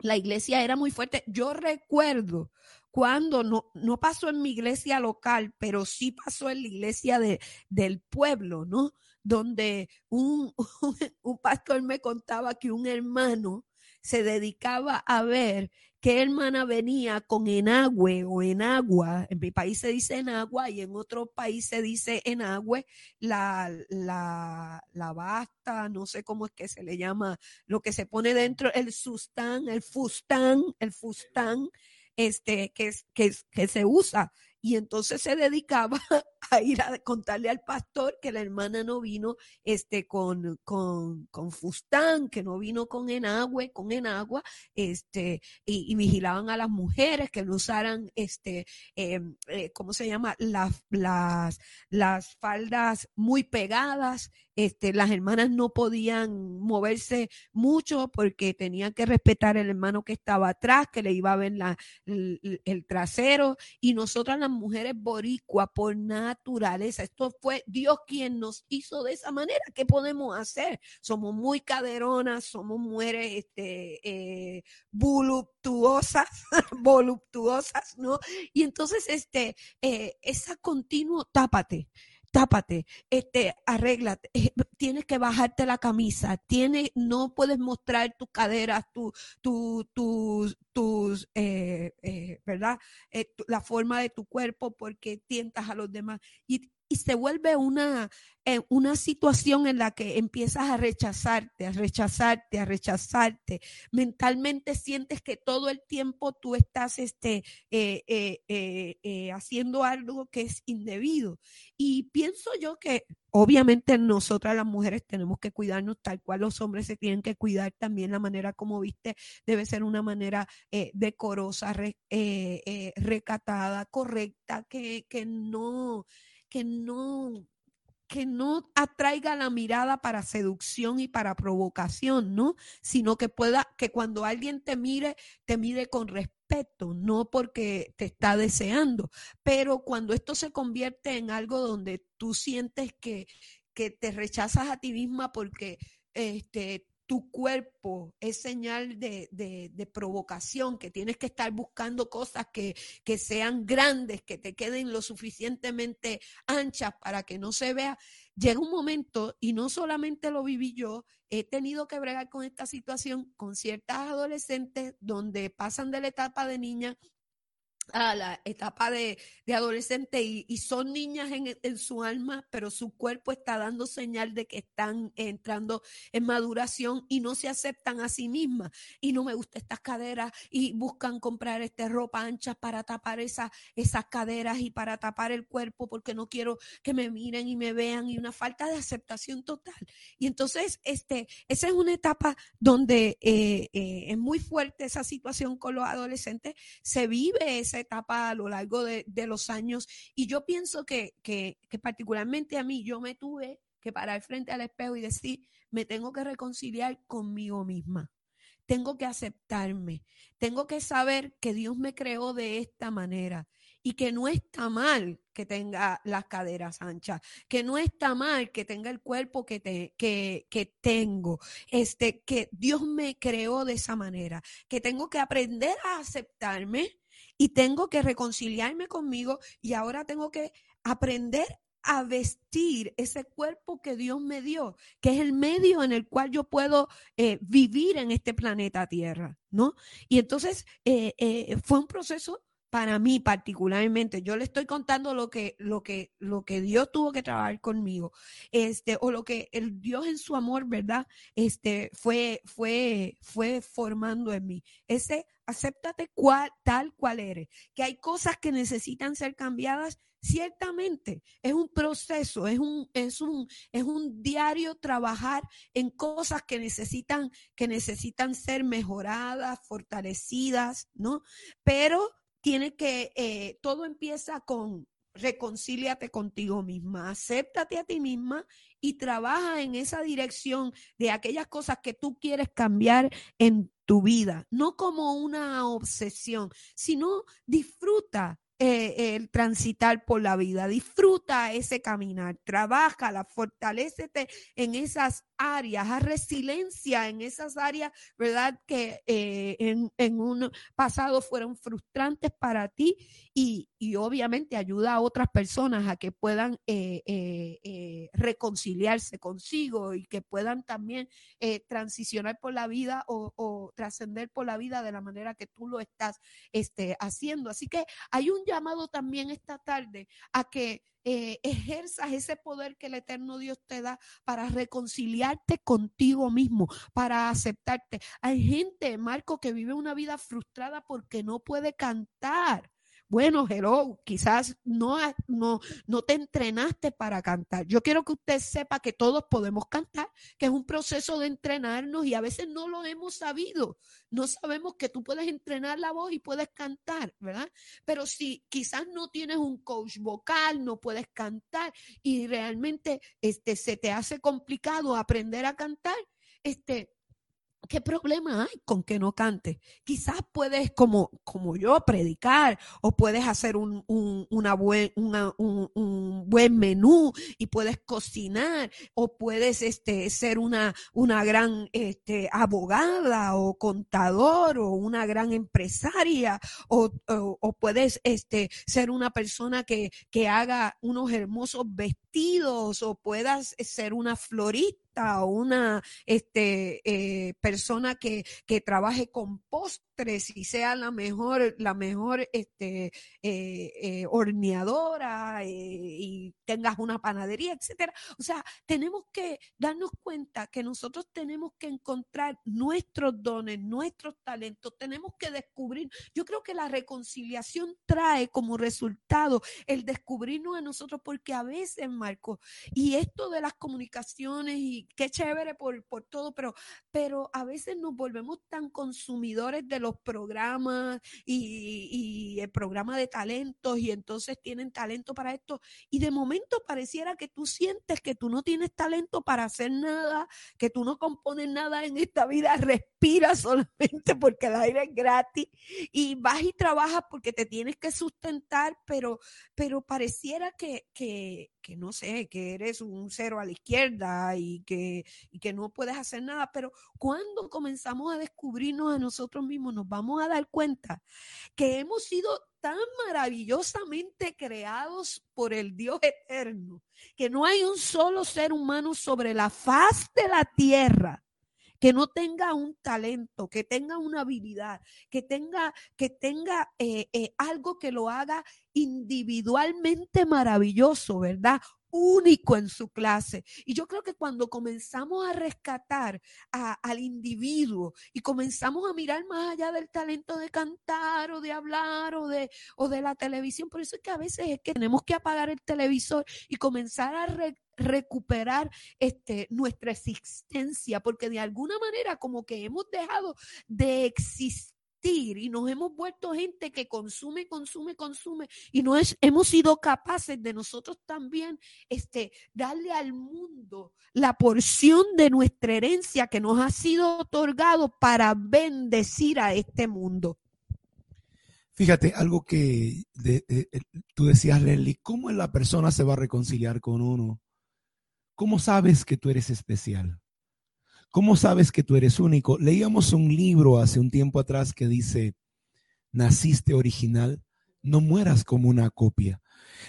la iglesia era muy fuerte. Yo recuerdo cuando no, no pasó en mi iglesia local, pero sí pasó en la iglesia de, del pueblo, ¿no? Donde un, un pastor me contaba que un hermano se dedicaba a ver qué hermana venía con enagüe o enagua. En mi país se dice enagua y en otro país se dice enagüe. La, la, la basta, no sé cómo es que se le llama, lo que se pone dentro, el sustán, el fustán, el fustán, este, que, que, que se usa y entonces se dedicaba a ir a contarle al pastor que la hermana no vino este, con, con, con fustán, que no vino con enagüe, con enagua, este, y, vigilaban a las mujeres que no usaran, este, em, eh, ¿cómo se llama? Las, las, las faldas muy pegadas, este, las hermanas no podían moverse mucho porque tenían que respetar el hermano que estaba atrás, que le iba a ver la, el, trasero, y nosotras las mujeres boricua por naturaleza. Esto fue Dios quien nos hizo de esa manera. ¿Qué podemos hacer? Somos muy caderonas, somos mujeres este, eh, voluptuosas, voluptuosas, ¿no? Y entonces, este, eh, esa continuo, tápate tápate, este, arréglate, eh, tienes que bajarte la camisa, tienes, no puedes mostrar tus caderas, tu, tu, tus, tus, eh, eh, ¿verdad? la forma de tu cuerpo porque tientas a los demás. Y se vuelve una, eh, una situación en la que empiezas a rechazarte, a rechazarte, a rechazarte. Mentalmente sientes que todo el tiempo tú estás este, eh, eh, haciendo algo que es indebido. Y pienso yo que obviamente nosotras las mujeres tenemos que cuidarnos tal cual los hombres se tienen que cuidar también la manera como viste debe ser una manera decorosa, recatada, correcta, que, que no que no que no atraiga la mirada para seducción y para provocación, ¿no? Sino que pueda, que cuando alguien te mire, te mire con respeto, no porque te está deseando. Pero cuando esto se convierte en algo donde tú sientes que, que te rechazas a ti misma porque este, tu cuerpo es señal de, de, provocación, que tienes que estar buscando cosas que, que, sean grandes, que te queden lo suficientemente anchas para que no se vea. Llega un momento, y no solamente lo viví yo, he tenido que bregar con esta situación con ciertas adolescentes donde pasan de la etapa de niña a la etapa de, de adolescente y, son niñas en, en, su alma, pero su cuerpo está dando señal de que están entrando en maduración y no se aceptan a sí mismas. Y no me gustan estas caderas y buscan comprar este ropa ancha para tapar esa, esas caderas y para tapar el cuerpo porque no quiero que me miren y me vean y una falta de aceptación total. Y entonces, este, esa es una etapa donde eh, eh, es muy fuerte esa situación con los adolescentes. Se vive esa etapa a lo largo de, los años. Y yo pienso que, que, que particularmente a mí, yo me tuve que parar frente al espejo y decir, me tengo que reconciliar conmigo misma. Tengo que aceptarme. Tengo que saber que Dios me creó de esta manera y que no está mal que tenga las caderas anchas, que no está mal que tenga el cuerpo que, te, que, que tengo, este, que Dios me creó de esa manera, que tengo que aprender a aceptarme, y tengo que reconciliarme conmigo y ahora tengo que aprender a vestir ese cuerpo que Dios me dio, que es el medio en el cual yo puedo eh, vivir en este planeta Tierra, ¿no? Y entonces eh, eh, fue un proceso para mí particularmente, yo le estoy contando lo que, lo que, lo que Dios tuvo que trabajar conmigo, este, o lo que el Dios en su amor, ¿verdad? Este, fue, fue, fue formando en mí. Ese, acéptate cual, tal cual eres. Que hay cosas que necesitan ser cambiadas, ciertamente. Es un proceso, es un, es un, es un diario trabajar en cosas que necesitan, que necesitan ser mejoradas, fortalecidas, ¿no? Pero tiene que, eh, todo empieza con reconcíliate contigo misma, acéptate a ti misma y trabaja en esa dirección de aquellas cosas que tú quieres cambiar en tu vida, no como una obsesión, sino disfruta eh, el transitar por la vida. Disfruta ese caminar, trabaja, fortalecete en esas áreas, haz resiliencia en esas áreas, ¿verdad? Que eh, en, un pasado fueron frustrantes para ti y, y, obviamente ayuda a otras personas a que puedan eh, reconciliarse consigo y que puedan también transicionar por la vida o, o trascender por la vida de la manera que tú lo estás este, haciendo. Así que hay un llamado también esta tarde a que eh, ejerzas ese poder que el eterno Dios te da para reconciliarte contigo mismo, para aceptarte. Hay gente, Marco, que vive una vida frustrada porque no puede cantar. Bueno, hello, quizás no, no, no te entrenaste para cantar. Yo quiero que usted sepa que todos podemos cantar, que es un proceso de entrenarnos y a veces no lo hemos sabido. No sabemos que tú puedes entrenar la voz y puedes cantar, ¿verdad? Pero si quizás no tienes un coach vocal, no puedes cantar y realmente este, se te hace complicado aprender a cantar, este, ¿Qué problema hay con que no cantes? Quizás puedes, como, como yo, predicar o puedes hacer un, un, una buen, un, buen menú y puedes cocinar o puedes este, ser una, una gran este, abogada o contador o una gran empresaria o, o, puedes este, ser una persona que, que haga unos hermosos vestidos o puedas ser una florista o una este, eh, persona que, que trabaje con post y sea la mejor, la mejor este, eh, eh, horneadora eh, y tengas una panadería, etcétera. O sea, tenemos que darnos cuenta que nosotros tenemos que encontrar nuestros dones, nuestros talentos, tenemos que descubrir. Yo creo que la reconciliación trae como resultado el descubrirnos a nosotros, porque a veces, Marco, y esto de las comunicaciones, y qué chévere por, por todo, pero, pero a veces nos volvemos tan consumidores de los programas y, el programa de talentos y entonces tienen talento para esto y de momento pareciera que tú sientes que tú no tienes talento para hacer nada, que tú no compones nada en esta vida, respiras solamente porque el aire es gratis y vas y trabajas porque te tienes que sustentar, pero, pero pareciera que, que, que no sé, que eres un cero a la izquierda y que, y que no puedes hacer nada, pero cuando comenzamos a descubrirnos a nosotros mismos, nos vamos a dar cuenta que hemos sido tan maravillosamente creados por el Dios eterno, que no hay un solo ser humano sobre la faz de la tierra que no tenga un talento, que tenga una habilidad, que tenga, que tenga eh, eh, algo que lo haga individualmente maravilloso, ¿verdad? Único en su clase. Y yo creo que cuando comenzamos a rescatar al individuo y comenzamos a mirar más allá del talento de cantar o de hablar o de, o de la televisión, por eso es que a veces es que tenemos que apagar el televisor y comenzar a recuperar este, nuestra existencia, porque de alguna manera como que hemos dejado de existir y nos hemos vuelto gente que consume, consume, consume y no es, hemos sido capaces de nosotros también este, darle al mundo la porción de nuestra herencia que nos ha sido otorgado para bendecir a este mundo. Fíjate, algo que tú decías, Leslie, ¿cómo la persona se va a reconciliar con uno? ¿Cómo sabes que tú eres especial? ¿Cómo sabes que tú eres único? Leíamos un libro hace un tiempo atrás que dice, naciste original, no mueras como una copia.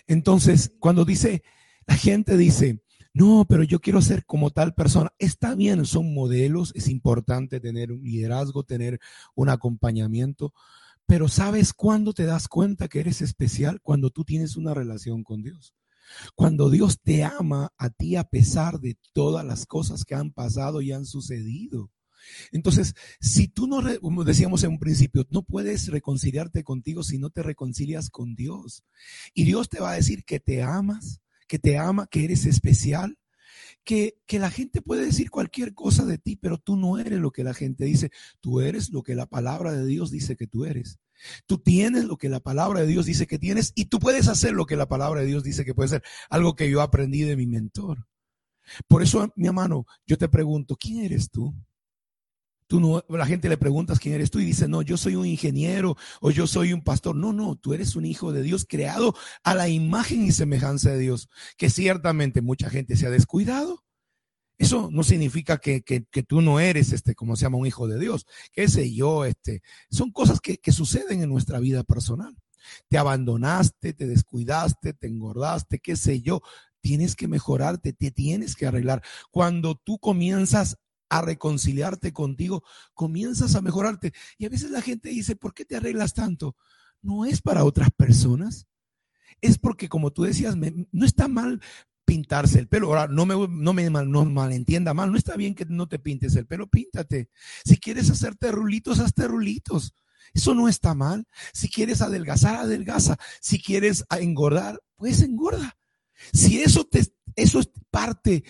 Entonces, cuando dice, la gente dice, no, pero yo quiero ser como tal persona. Está bien, son modelos, es importante tener un liderazgo, tener un acompañamiento, Pero ¿sabes cuándo te das cuenta que eres especial? Cuando tú tienes una relación con Dios. Cuando Dios te ama a ti a pesar de todas las cosas que han pasado y han sucedido. Entonces, si tú no, como decíamos en un principio, no puedes reconciliarte contigo si no te reconcilias con Dios. Y Dios te va a decir que te amas, que te ama, que eres especial, que, que, la gente puede decir cualquier cosa de ti, pero tú no eres lo que la gente dice, tú eres lo que la palabra de Dios dice que tú eres. Tú tienes lo que la palabra de Dios dice que tienes y tú puedes hacer lo que la palabra de Dios dice que puede ser, algo que yo aprendí de mi mentor. Por eso, mi hermano, yo te pregunto, ¿quién eres tú? No, la gente le preguntas quién eres tú y dice, no, yo soy un ingeniero o yo soy un pastor. No, no, tú eres un hijo de Dios creado a la imagen y semejanza de Dios, que ciertamente mucha gente se ha descuidado. Eso no significa que, que, que, tú no eres, este, como se llama, un hijo de Dios. Qué sé yo, este, son cosas que, que suceden en nuestra vida personal. Te abandonaste, te descuidaste, te engordaste, qué sé yo. Tienes que mejorarte, te tienes que arreglar. Cuando tú comienzas a reconciliarte contigo, comienzas a mejorarte. Y a veces la gente dice, ¿por qué te arreglas tanto? No es para otras personas. Es porque, como tú decías, no está mal pintarse el pelo. Ahora, no me, no me no malentienda mal, no está bien que no te pintes el pelo, píntate. Si quieres hacerte rulitos, hazte rulitos. Eso no está mal. Si quieres adelgazar, adelgaza. Si quieres engordar, pues engorda. Si eso te, eso es parte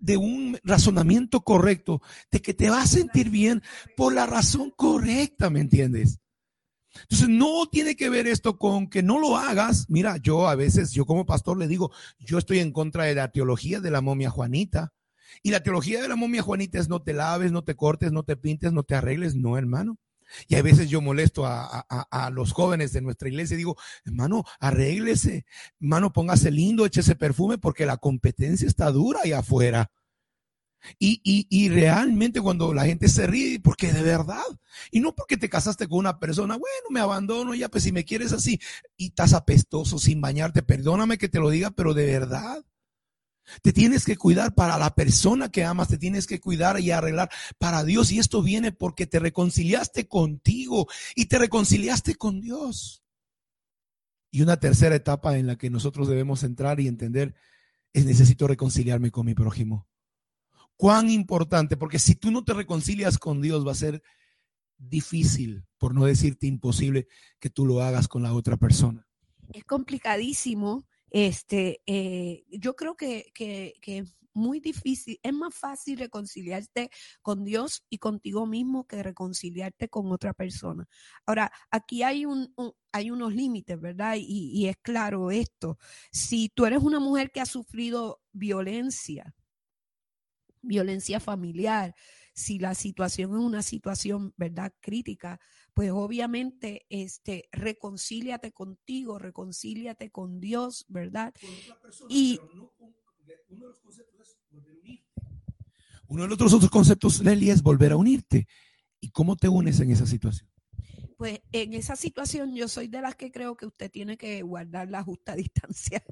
de un razonamiento correcto, de que te vas a sentir bien por la razón correcta, ¿me entiendes? Entonces no tiene que ver esto con que no lo hagas. Mira, yo a veces, yo como pastor le digo, yo estoy en contra de la teología de la momia Juanita. Y la teología de la momia Juanita es no te laves, no te cortes, no te pintes, no te arregles, no, hermano. Y a veces yo molesto a, a, a, los jóvenes de nuestra iglesia y digo, hermano, arréglese, hermano, póngase lindo, échese perfume porque la competencia está dura ahí afuera. Y, y, y, realmente cuando la gente se ríe, porque de verdad, y no porque te casaste con una persona, bueno, me abandono ya, pues si me quieres así, y estás apestoso sin bañarte, perdóname que te lo diga, pero de verdad, te tienes que cuidar para la persona que amas, te tienes que cuidar y arreglar para Dios. Y esto viene porque te reconciliaste contigo y te reconciliaste con Dios. Y una tercera etapa en la que nosotros debemos entrar y entender es necesito reconciliarme con mi prójimo. Cuán importante, porque si tú no te reconcilias con Dios va a ser difícil, por no decirte imposible, que tú lo hagas con la otra persona. Es complicadísimo este, eh, yo creo que, que, es muy difícil, es más fácil reconciliarte con Dios y contigo mismo que reconciliarte con otra persona. Ahora, aquí hay un, hay unos límites, ¿verdad? Y, es claro esto. Si tú eres una mujer que ha sufrido violencia, violencia familiar, si la situación es una situación, ¿verdad?, crítica, pues obviamente, este, reconcíliate contigo, reconcíliate con Dios, ¿verdad? y uno de los conceptos es volver a unirte. Uno de los otros conceptos, Leli, es volver a unirte. ¿Y cómo te unes en esa situación? Pues en esa situación yo soy de las que creo que usted tiene que guardar la justa distancia,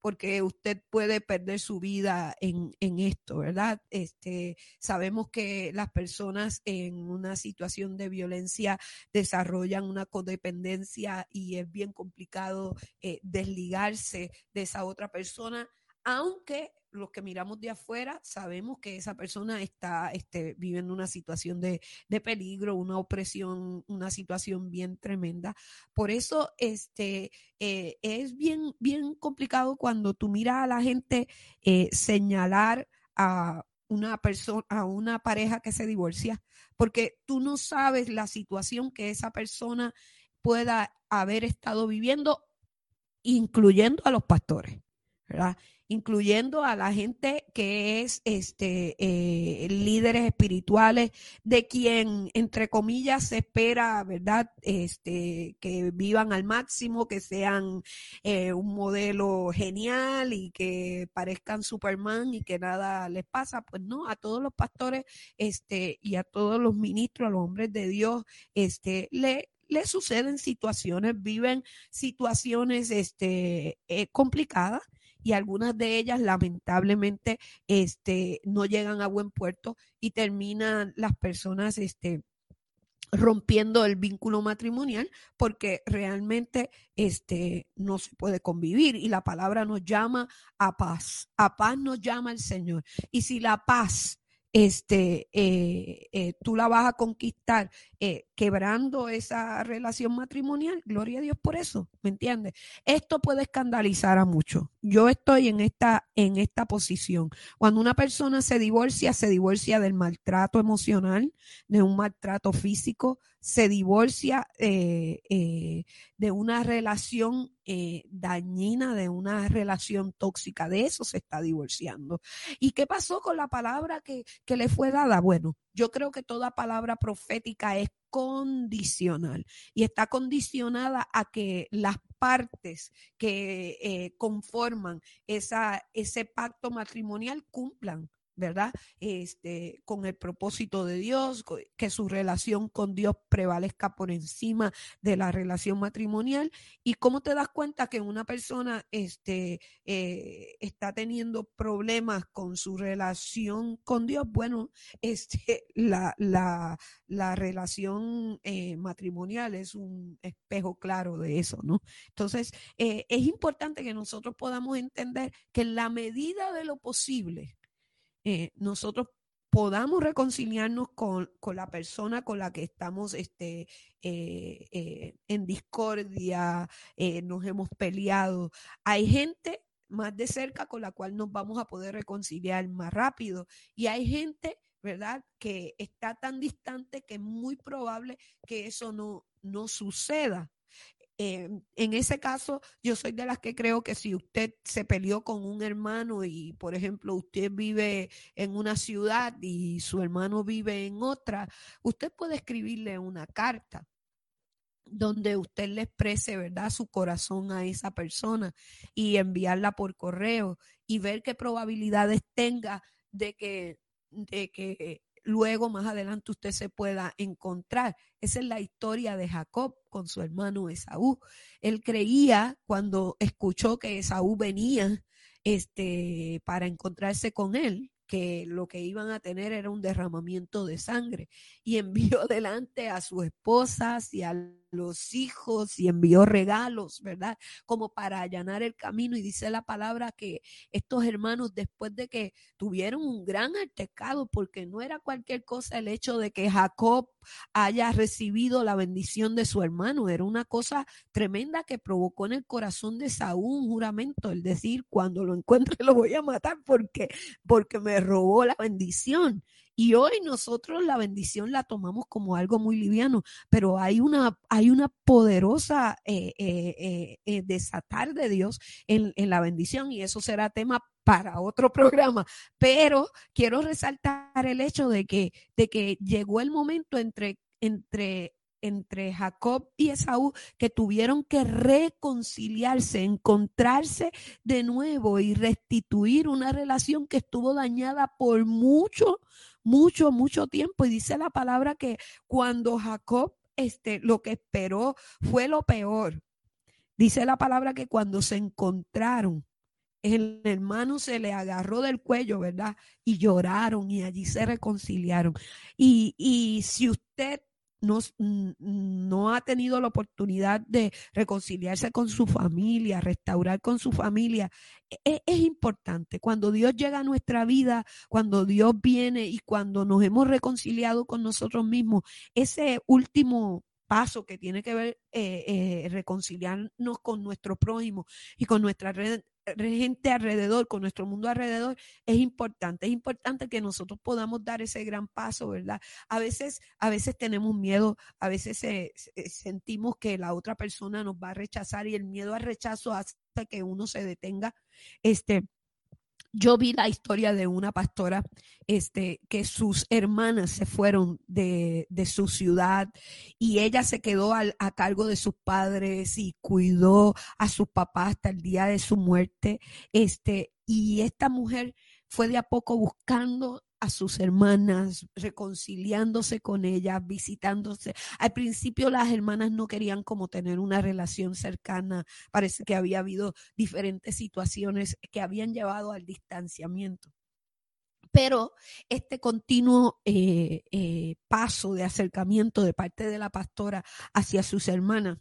porque usted puede perder su vida en, en, esto, ¿verdad? Este, sabemos que las personas en una situación de violencia desarrollan una codependencia y es bien complicado eh, desligarse de esa otra persona, aunque los que miramos de afuera sabemos que esa persona está este, viviendo una situación de, peligro, una opresión, una situación bien tremenda. Por eso este, eh, es bien, bien complicado cuando tú miras a la gente eh, señalar a una persona, a una pareja que se divorcia, porque tú no sabes la situación que esa persona pueda haber estado viviendo, incluyendo a los pastores, ¿verdad? Incluyendo a la gente que es este eh, líderes espirituales de quien entre comillas se espera verdad este que vivan al máximo que sean eh, un modelo genial y que parezcan Superman y que nada les pasa pues no a todos los pastores este y a todos los ministros a los hombres de Dios este le le suceden situaciones, viven situaciones este, eh, complicadas y algunas de ellas lamentablemente este, no llegan a buen puerto y terminan las personas este, rompiendo el vínculo matrimonial porque realmente este no se puede convivir y la palabra nos llama a paz. A paz nos llama el Señor. Y si la paz este, eh, eh, tú la vas a conquistar eh, quebrando esa relación matrimonial, gloria a Dios por eso, ¿me entiendes? Esto puede escandalizar a muchos. Yo estoy en esta, en esta posición. Cuando una persona se divorcia, se divorcia del maltrato emocional, de un maltrato físico, se divorcia eh, eh, de una relación eh, dañina, de una relación tóxica. De eso se está divorciando. ¿Y qué pasó con la palabra que, que le fue dada? Bueno, yo creo que toda palabra profética es condicional y está condicionada a que las partes que conforman esa, ese pacto matrimonial cumplan ¿verdad? Este, con el propósito de Dios, que su relación con Dios prevalezca por encima de la relación matrimonial. ¿Y cómo te das cuenta que una persona este, eh, está teniendo problemas con su relación con Dios? Bueno, este, la, la, la relación eh, matrimonial es un espejo claro de eso, ¿no? Entonces, eh, es importante que nosotros podamos entender que en la medida de lo posible, eh, nosotros podamos reconciliarnos con, la persona con la que estamos este, eh, eh, en discordia, nos hemos peleado. Hay gente más de cerca con la cual nos vamos a poder reconciliar más rápido y hay gente, ¿verdad?, que está tan distante que es muy probable que eso no, no suceda. Eh, en ese caso, yo soy de las que creo que si usted se peleó con un hermano y, por ejemplo, usted vive en una ciudad y su hermano vive en otra, usted puede escribirle una carta donde usted le exprese, ¿verdad?, su corazón a esa persona y enviarla por correo y ver qué probabilidades tenga de que, de que luego más adelante usted se pueda encontrar. Esa es la historia de Jacob con su hermano Esaú. Él creía cuando escuchó que Esaú venía este, para encontrarse con él, que lo que iban a tener era un derramamiento de sangre y envió delante a sus esposas y a los hijos y envió regalos, ¿verdad? Como para allanar el camino. Y dice la palabra que estos hermanos, después de que tuvieron un gran altercado, porque no era cualquier cosa el hecho de que Jacob haya recibido la bendición de su hermano, era una cosa tremenda que provocó en el corazón de Saúl un juramento, el decir, cuando lo encuentre lo voy a matar porque, porque me robó la bendición. Y hoy nosotros la bendición la tomamos como algo muy liviano, pero hay una, hay una poderosa eh, eh, eh, desatar de Dios en, en la bendición y eso será tema para otro programa, pero quiero resaltar el hecho de que, de que llegó el momento entre, entre entre Jacob y Esaú que tuvieron que reconciliarse, encontrarse de nuevo y restituir una relación que estuvo dañada por mucho, mucho, mucho tiempo. Y dice la palabra que cuando Jacob, este, lo que esperó fue lo peor. Dice la palabra que cuando se encontraron, el hermano se le agarró del cuello, ¿verdad? Y lloraron y allí se reconciliaron. Y, y si usted no, no, ha tenido la oportunidad de reconciliarse con su familia, restaurar con su familia, e, es, importante. Cuando Dios llega a nuestra vida, cuando Dios viene y cuando nos hemos reconciliado con nosotros mismos, ese último paso que tiene que ver eh, eh, reconciliarnos con nuestro prójimo y con nuestra red, gente alrededor, con nuestro mundo alrededor, es importante. Es importante que nosotros podamos dar ese gran paso, ¿verdad? A veces, a veces tenemos miedo, a veces sentimos que la otra persona nos va a rechazar y el miedo al rechazo hace que uno se detenga. Este, yo vi la historia de una pastora este, que sus hermanas se fueron de, de su ciudad y ella se quedó a cargo de sus padres y cuidó a su papá hasta el día de su muerte. Este, y esta mujer fue de a poco buscando a sus hermanas, reconciliándose con ellas, visitándose. Al principio las hermanas no querían como tener una relación cercana, parece que había habido diferentes situaciones que habían llevado al distanciamiento. Pero este continuo eh, eh, paso de acercamiento de parte de la pastora hacia sus hermanas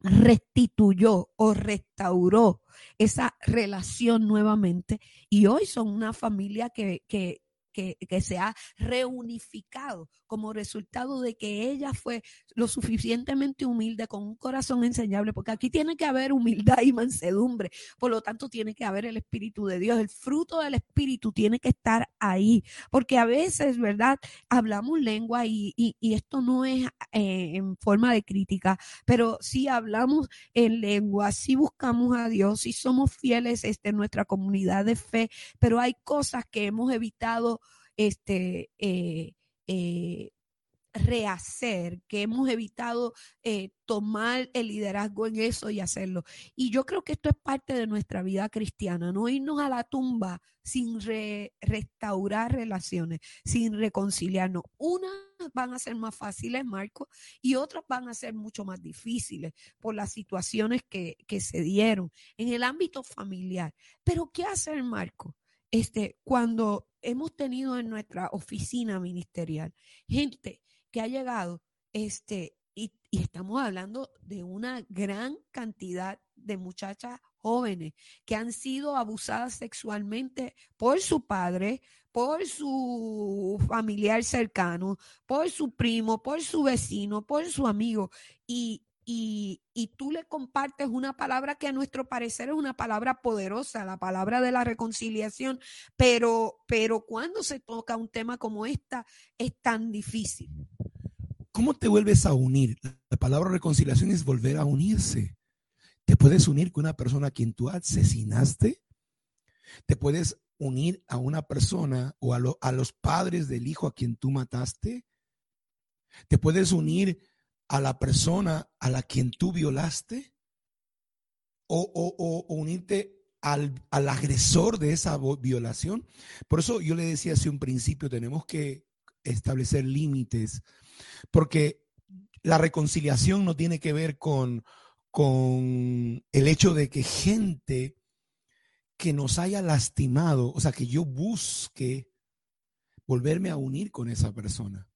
restituyó o restauró esa relación nuevamente y hoy son una familia que, que, que, se ha reunificado como resultado de que ella fue lo suficientemente humilde con un corazón enseñable, porque aquí tiene que haber humildad y mansedumbre, por lo tanto tiene que haber el Espíritu de Dios, el fruto del Espíritu tiene que estar ahí, porque a veces, ¿verdad? Hablamos lengua y, esto no es eh, en forma de crítica, pero si hablamos en lengua, si buscamos a Dios, si somos fieles este, en nuestra comunidad de fe, pero hay cosas que hemos evitado este, eh, eh, rehacer, que hemos evitado eh, tomar el liderazgo en eso y hacerlo. Y yo creo que esto es parte de nuestra vida cristiana, no irnos a la tumba sin restaurar relaciones, sin reconciliarnos. Unas van a ser más fáciles, Marco, y otras van a ser mucho más difíciles por las situaciones que, que se dieron en el ámbito familiar. Pero ¿qué hacer, Marco? Este, cuando hemos tenido en nuestra oficina ministerial gente que ha llegado, este, y, y estamos hablando de una gran cantidad de muchachas jóvenes que han sido abusadas sexualmente por su padre, por su familiar cercano, por su primo, por su vecino, por su amigo. Y, y, tú le compartes una palabra que a nuestro parecer es una palabra poderosa, la palabra de la reconciliación, pero, pero cuando se toca un tema como esta es tan difícil. ¿Cómo te vuelves a unir? La palabra reconciliación es volver a unirse. Te puedes unir con una persona a quien tú asesinaste. Te puedes unir a una persona o a, a los padres del hijo a quien tú mataste. Te puedes unir a la persona a la quien tú violaste o, unirte al, al, agresor de esa violación. Por eso yo le decía hace un principio, tenemos que establecer límites, porque la reconciliación no tiene que ver con, con el hecho de que gente que nos haya lastimado, o sea, que yo busque volverme a unir con esa persona.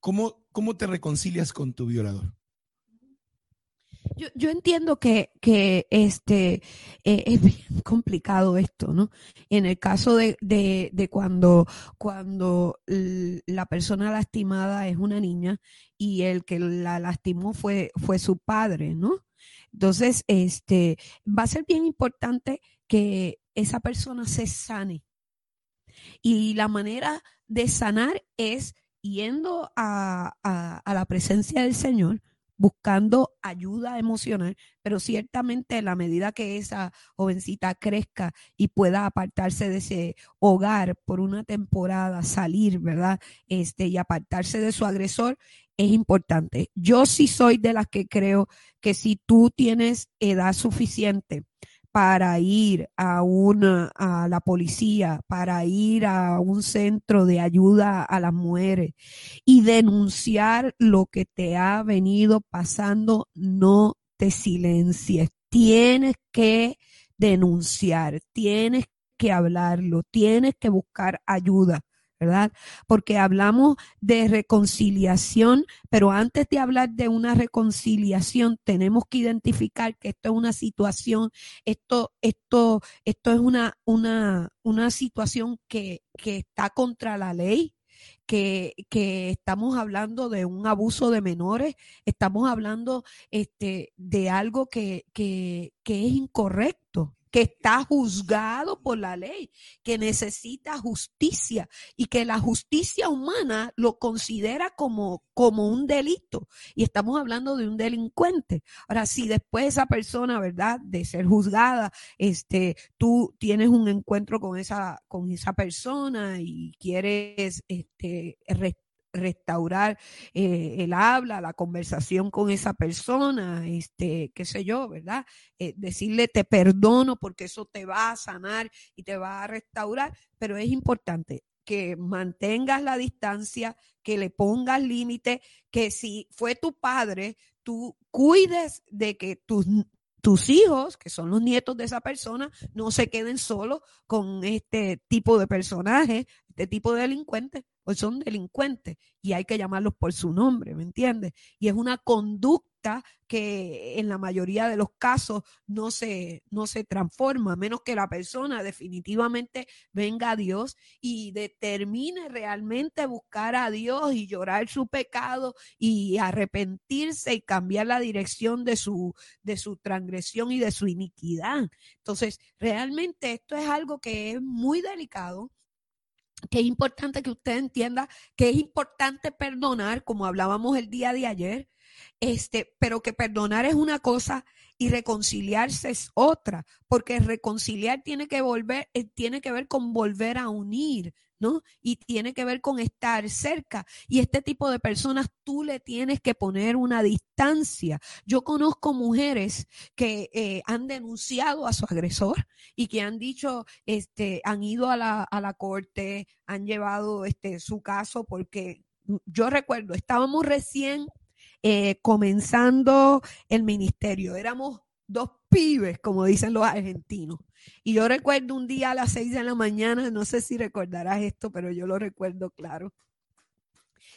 ¿Cómo, cómo te reconcilias con tu violador? Yo, yo, entiendo que, que este, eh, es bien complicado esto, ¿no? En el caso de, de, de, cuando, cuando la persona lastimada es una niña y el que la lastimó fue, fue su padre, ¿no? Entonces, este, va a ser bien importante que esa persona se sane. Y la manera de sanar es yendo a, la presencia del Señor, buscando ayuda emocional, pero ciertamente en la medida que esa jovencita crezca y pueda apartarse de ese hogar por una temporada, salir, ¿verdad? Este, y apartarse de su agresor, es importante. Yo sí soy de las que creo que si tú tienes edad suficiente para ir a una a la policía, para ir a un centro de ayuda a las mujeres y denunciar lo que te ha venido pasando, no te silencies. Tienes que denunciar, tienes que hablarlo, tienes que buscar ayuda. Porque hablamos de reconciliación, pero antes de hablar de una reconciliación tenemos que identificar que esto es una situación, esto, esto, esto es una, una, una situación que, que está contra la ley, que, que, estamos hablando de un abuso de menores, estamos hablando este, de algo que, que, que es incorrecto que está juzgado por la ley, que necesita justicia y que la justicia humana lo considera como, como un delito. Y estamos hablando de un delincuente. Ahora, si después esa persona, ¿verdad? De ser juzgada, este, tú tienes un encuentro con esa, con esa persona y quieres, este, restaurar eh, el habla, la conversación con esa persona, este, qué sé yo, ¿verdad? Eh, decirle te perdono porque eso te va a sanar y te va a restaurar, pero es importante que mantengas la distancia, que le pongas límite, que si fue tu padre, tú cuides de que tus tus hijos, que son los nietos de esa persona, no se queden solos con este tipo de personajes, este tipo de delincuentes, pues son delincuentes y hay que llamarlos por su nombre, ¿me entiendes? Y es una conducta que en la mayoría de los casos no se, no se transforma, a menos que la persona definitivamente venga a Dios y determine realmente buscar a Dios y llorar su pecado y arrepentirse y cambiar la dirección de su, de su transgresión y de su iniquidad. Entonces, realmente esto es algo que es muy delicado que es importante que usted entienda que es importante perdonar, como hablábamos el día de ayer, este, pero que perdonar es una cosa y reconciliarse es otra, porque reconciliar tiene que volver, eh, tiene que ver con volver a unir, Y tiene que ver con estar cerca. Y este tipo de personas tú le tienes que poner una distancia. Yo conozco mujeres que eh, han denunciado a su agresor y que han dicho, este, han ido a la, a la corte, han llevado este, su caso porque mm, yo recuerdo, estábamos recién eh, comenzando el ministerio. Éramos dos pibes, como dicen los argentinos. Y yo recuerdo un día a las seis de la mañana, no sé si recordarás esto, pero yo lo recuerdo claro.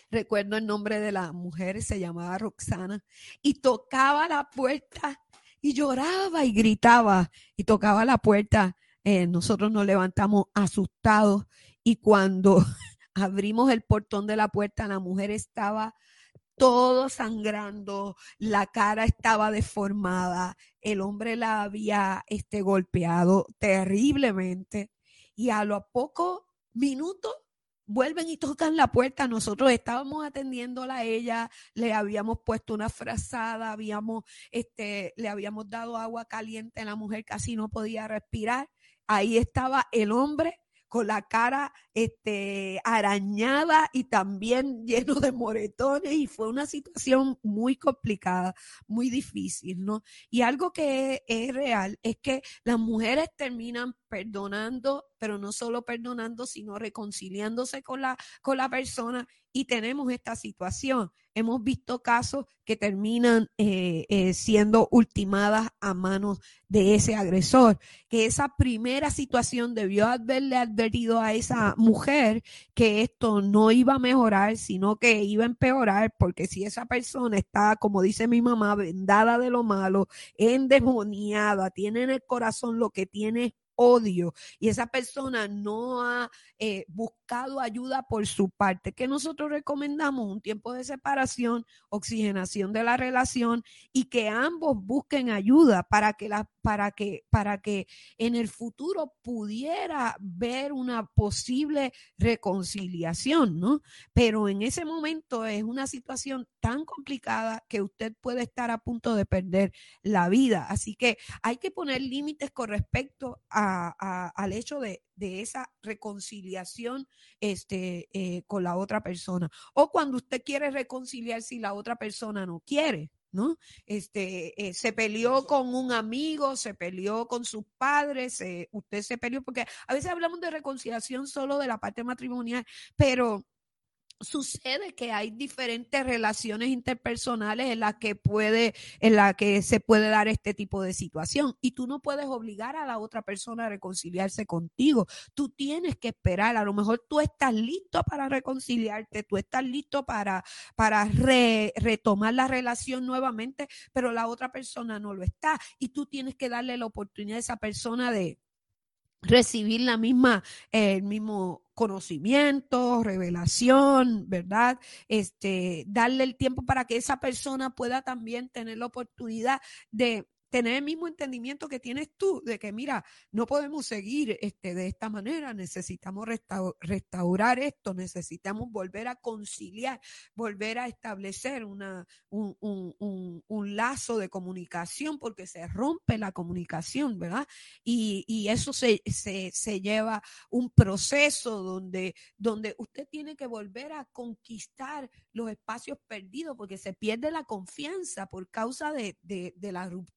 Recuerdo el nombre de la mujer, se llamaba Roxana, y tocaba la puerta y lloraba y gritaba y tocaba la puerta. Eh, nosotros nos levantamos asustados y cuando abrimos el portón de la puerta, la mujer estaba todo sangrando, la cara estaba deformada, el hombre la había este, golpeado terriblemente y a los pocos minutos vuelven y tocan la puerta. Nosotros estábamos atendiéndola a ella, le habíamos puesto una frazada, habíamos, este, le habíamos dado agua caliente, la mujer casi no podía respirar. Ahí estaba el hombre con la cara este, arañada y también lleno de moretones y fue una situación muy complicada, muy difícil, ¿no? Y algo que es, real es que las mujeres terminan perdonando, pero no solo perdonando, sino reconciliándose con la, con la persona y tenemos esta situación. Hemos visto casos que terminan eh, eh, siendo ultimadas a manos de ese agresor, que esa primera situación debió haberle advertido a esa mujer que esto no iba a mejorar, sino que iba a empeorar, porque si esa persona está, como dice mi mamá, vendada de lo malo, endemoniada, tiene en el corazón lo que tiene odio y esa persona no ha eh, buscado ayuda por su parte, que nosotros recomendamos un tiempo de separación, oxigenación de la relación y que ambos busquen ayuda para que la, para que para que en el futuro pudiera ver una posible reconciliación, ¿no? Pero en ese momento es una situación tan complicada que usted puede estar a punto de perder la vida, así que hay que poner límites con respecto a al hecho de, esa reconciliación este, eh, con la otra persona. O cuando usted quiere reconciliar si la otra persona no quiere. ¿no? Este, eh, se peleó con un amigo, se peleó con sus padres, usted se peleó, porque a veces hablamos de reconciliación solo de la parte matrimonial, pero sucede que hay diferentes relaciones interpersonales en las que puede, en la que se puede dar este tipo de situación. Y tú no puedes obligar a la otra persona a reconciliarse contigo. Tú tienes que esperar. A lo mejor tú estás listo para reconciliarte, tú estás listo para, para retomar la relación nuevamente, pero la otra persona no lo está. Y tú tienes que darle la oportunidad a esa persona de recibir la misma, el mismo conocimiento, revelación, ¿verdad? Este, darle el tiempo para que esa persona pueda también tener la oportunidad de tener el mismo entendimiento que tienes tú de que, mira, no podemos seguir este, de esta manera, necesitamos restaurar esto, necesitamos volver a conciliar, volver a establecer una, un, un, un, lazo de comunicación porque se rompe la comunicación, ¿verdad? Y, y eso se, se, se, lleva un proceso donde, donde usted tiene que volver a conquistar los espacios perdidos porque se pierde la confianza por causa de, de, de la ruptura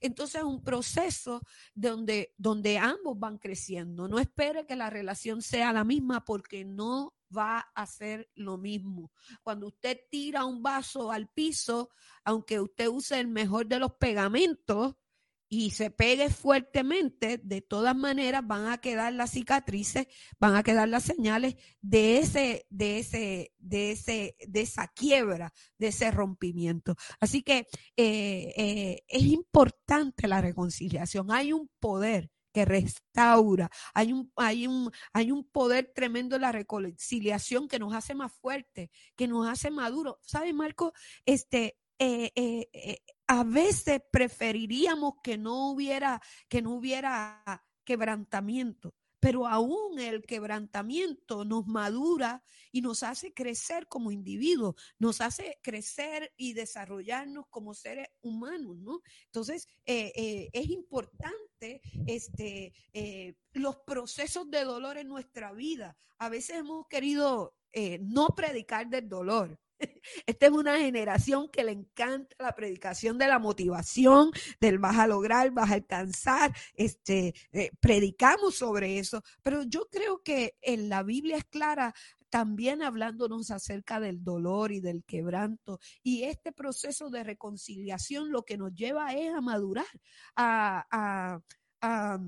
Entonces es un proceso donde, donde ambos van creciendo. No espere que la relación sea la misma porque no va a hacer lo mismo. Cuando usted tira un vaso al piso, aunque usted use el mejor de los pegamentos, y se pegue fuertemente, de todas maneras van a quedar las cicatrices, van a quedar las señales de ese, de ese, de ese, de esa quiebra, de ese rompimiento. Así que eh, eh, es importante la reconciliación. Hay un poder que restaura. Hay un, hay un, hay un poder tremendo en la reconciliación que nos hace más fuertes, que nos hace maduros. ¿Sabe, Marco? Este, eh, a veces preferiríamos que no hubiera, que no hubiera quebrantamiento, pero aún el quebrantamiento nos madura y nos hace crecer como individuos, nos hace crecer y desarrollarnos como seres humanos, ¿no? Entonces, es importante este, los procesos de dolor en nuestra vida. A veces hemos querido no predicar del dolor, esta es una generación que le encanta la predicación de la motivación, del vas a lograr, vas a alcanzar. Este, eh, predicamos sobre eso, pero yo creo que en la Biblia es clara también hablándonos acerca del dolor y del quebranto. Y este proceso de reconciliación lo que nos lleva es a madurar, a, a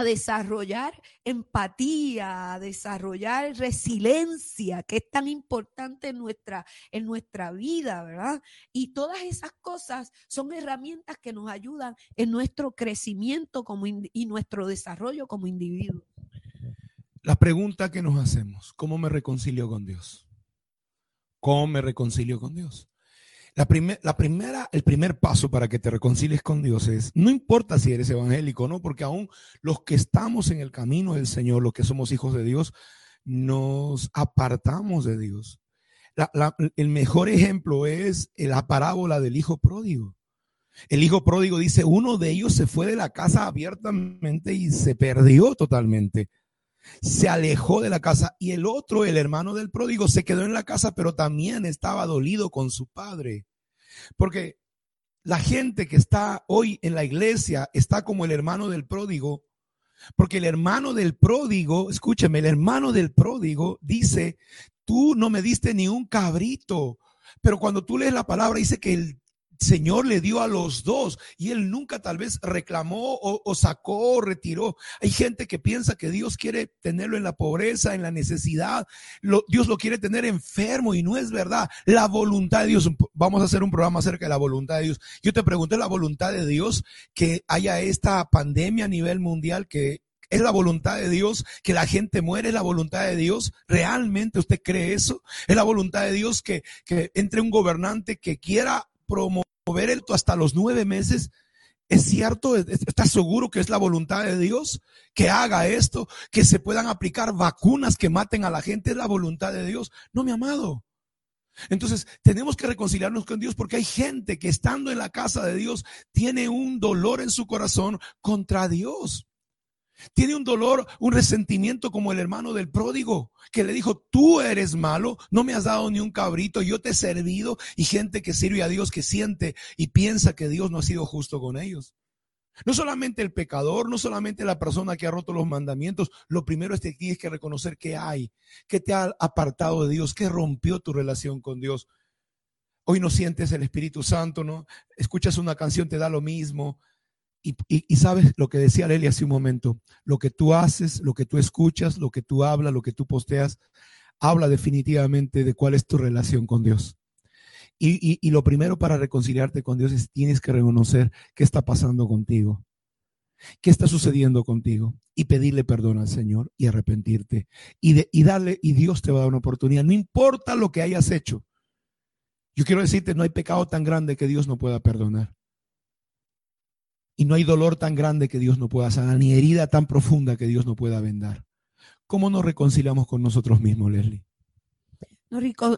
desarrollar empatía, a desarrollar resiliencia, que es tan importante en nuestra, en nuestra vida, ¿verdad? Y todas esas cosas son herramientas que nos ayudan en nuestro crecimiento como y nuestro desarrollo como individuo. La pregunta que nos hacemos, ¿cómo me reconcilio con Dios? ¿Cómo me reconcilio con Dios? La, la, primera, el primer paso para que te reconcilies con Dios es, no importa si eres evangélico o no, porque aún los que estamos en el camino del Señor, los que somos hijos de Dios, nos apartamos de Dios. el mejor ejemplo es la parábola del hijo pródigo. El hijo pródigo dice, uno de ellos se fue de la casa abiertamente y se perdió totalmente se alejó de la casa y el otro, el hermano del pródigo, se quedó en la casa, pero también estaba dolido con su padre. Porque la gente que está hoy en la iglesia está como el hermano del pródigo, porque el hermano del pródigo, escúcheme, el hermano del pródigo dice, tú no me diste ni un cabrito, pero cuando tú lees la palabra dice que el Señor le dio a los dos y él nunca tal vez reclamó o, sacó o retiró. Hay gente que piensa que Dios quiere tenerlo en la pobreza, en la necesidad. Dios lo quiere tener enfermo y no es verdad. La voluntad de Dios, vamos a hacer un programa acerca de la voluntad de Dios. Yo te pregunté la voluntad de Dios que haya esta pandemia a nivel mundial que es la voluntad de Dios que la gente muere, es la voluntad de Dios. ¿Realmente usted cree eso? Es la voluntad de Dios que, que entre un gobernante que quiera promover ver esto hasta los nueve meses. ¿Es cierto? ¿Estás seguro que es la voluntad de Dios que haga esto? Que se puedan aplicar vacunas que maten a la gente. ¿Es la voluntad de Dios? No, mi amado. Entonces, tenemos que reconciliarnos con Dios porque hay gente que estando en la casa de Dios tiene un dolor en su corazón contra Dios. Tiene un dolor, un resentimiento como el hermano del pródigo, que le dijo, tú eres malo, no me has dado ni un cabrito, yo te he servido, y gente que sirve a Dios, que siente y piensa que Dios no ha sido justo con ellos. No solamente el pecador, no solamente la persona que ha roto los mandamientos, lo primero es que tienes que reconocer que hay, que te ha apartado de Dios, que rompió tu relación con Dios. Hoy no sientes el Espíritu Santo, ¿no? Escuchas una canción, te da lo mismo, y, sabes lo que decía Leli hace un momento, lo que tú haces, lo que tú escuchas, lo que tú hablas, lo que tú posteas, habla definitivamente de cuál es tu relación con Dios. Y, lo primero para reconciliarte con Dios es tienes que reconocer qué está pasando contigo, qué está sucediendo contigo y pedirle perdón al Señor y arrepentirte y, y darle, y Dios te va a dar una oportunidad, no importa lo que hayas hecho. Yo quiero decirte, no hay pecado tan grande que Dios no pueda perdonar. Y no hay dolor tan grande que Dios no pueda sanar, ni herida tan profunda que Dios no pueda vendar. ¿Cómo nos reconciliamos con nosotros mismos, Leslie?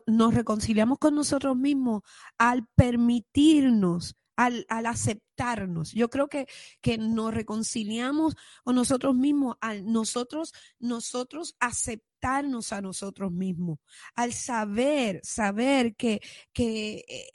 Nos, reconciliamos con nosotros mismos al permitirnos, al, aceptarnos. Yo creo que, que nos reconciliamos con nosotros mismos, al nosotros, nosotros aceptarnos a nosotros mismos, al saber, saber que, que eh,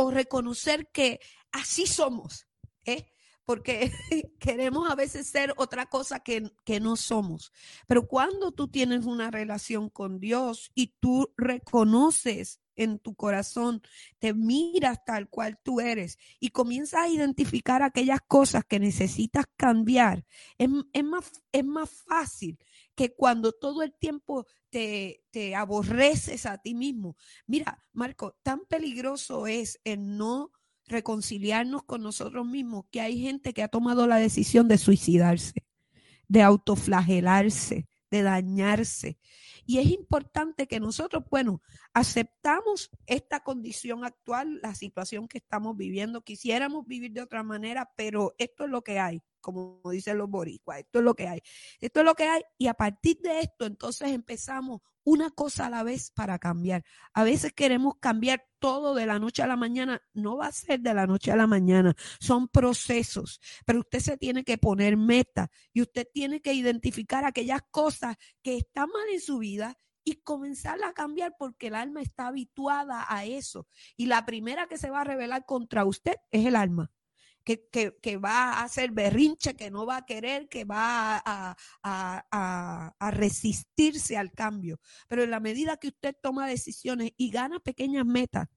o reconocer que así somos. ¿eh? porque queremos a veces ser otra cosa que, que, no somos. Pero cuando tú tienes una relación con Dios y tú reconoces en tu corazón, te miras tal cual tú eres y comienzas a identificar aquellas cosas que necesitas cambiar, es, es, más, es más fácil que cuando todo el tiempo te, aborreces a ti mismo. Mira, Marco, tan peligroso es el no reconciliarnos con nosotros mismos que hay gente que ha tomado la decisión de suicidarse, de autoflagelarse, de dañarse. Y es importante que nosotros, bueno, aceptamos esta condición actual, la situación que estamos viviendo. Quisiéramos vivir de otra manera, pero esto es lo que hay, como dicen los boricuas, esto es lo que hay. Esto es lo que hay y a partir de esto entonces empezamos una cosa a la vez para cambiar. A veces queremos cambiar todo de la noche a la mañana. No va a ser de la noche a la mañana. Son procesos. Pero usted se tiene que poner meta y usted tiene que identificar aquellas cosas que están mal en su vida y comenzar a cambiar porque el alma está habituada a eso. Y la primera que se va a rebelar contra usted es el alma que, va a hacer berrinche, que no va a querer, que va a, resistirse al cambio. Pero en la medida que usted toma decisiones y gana pequeñas metas,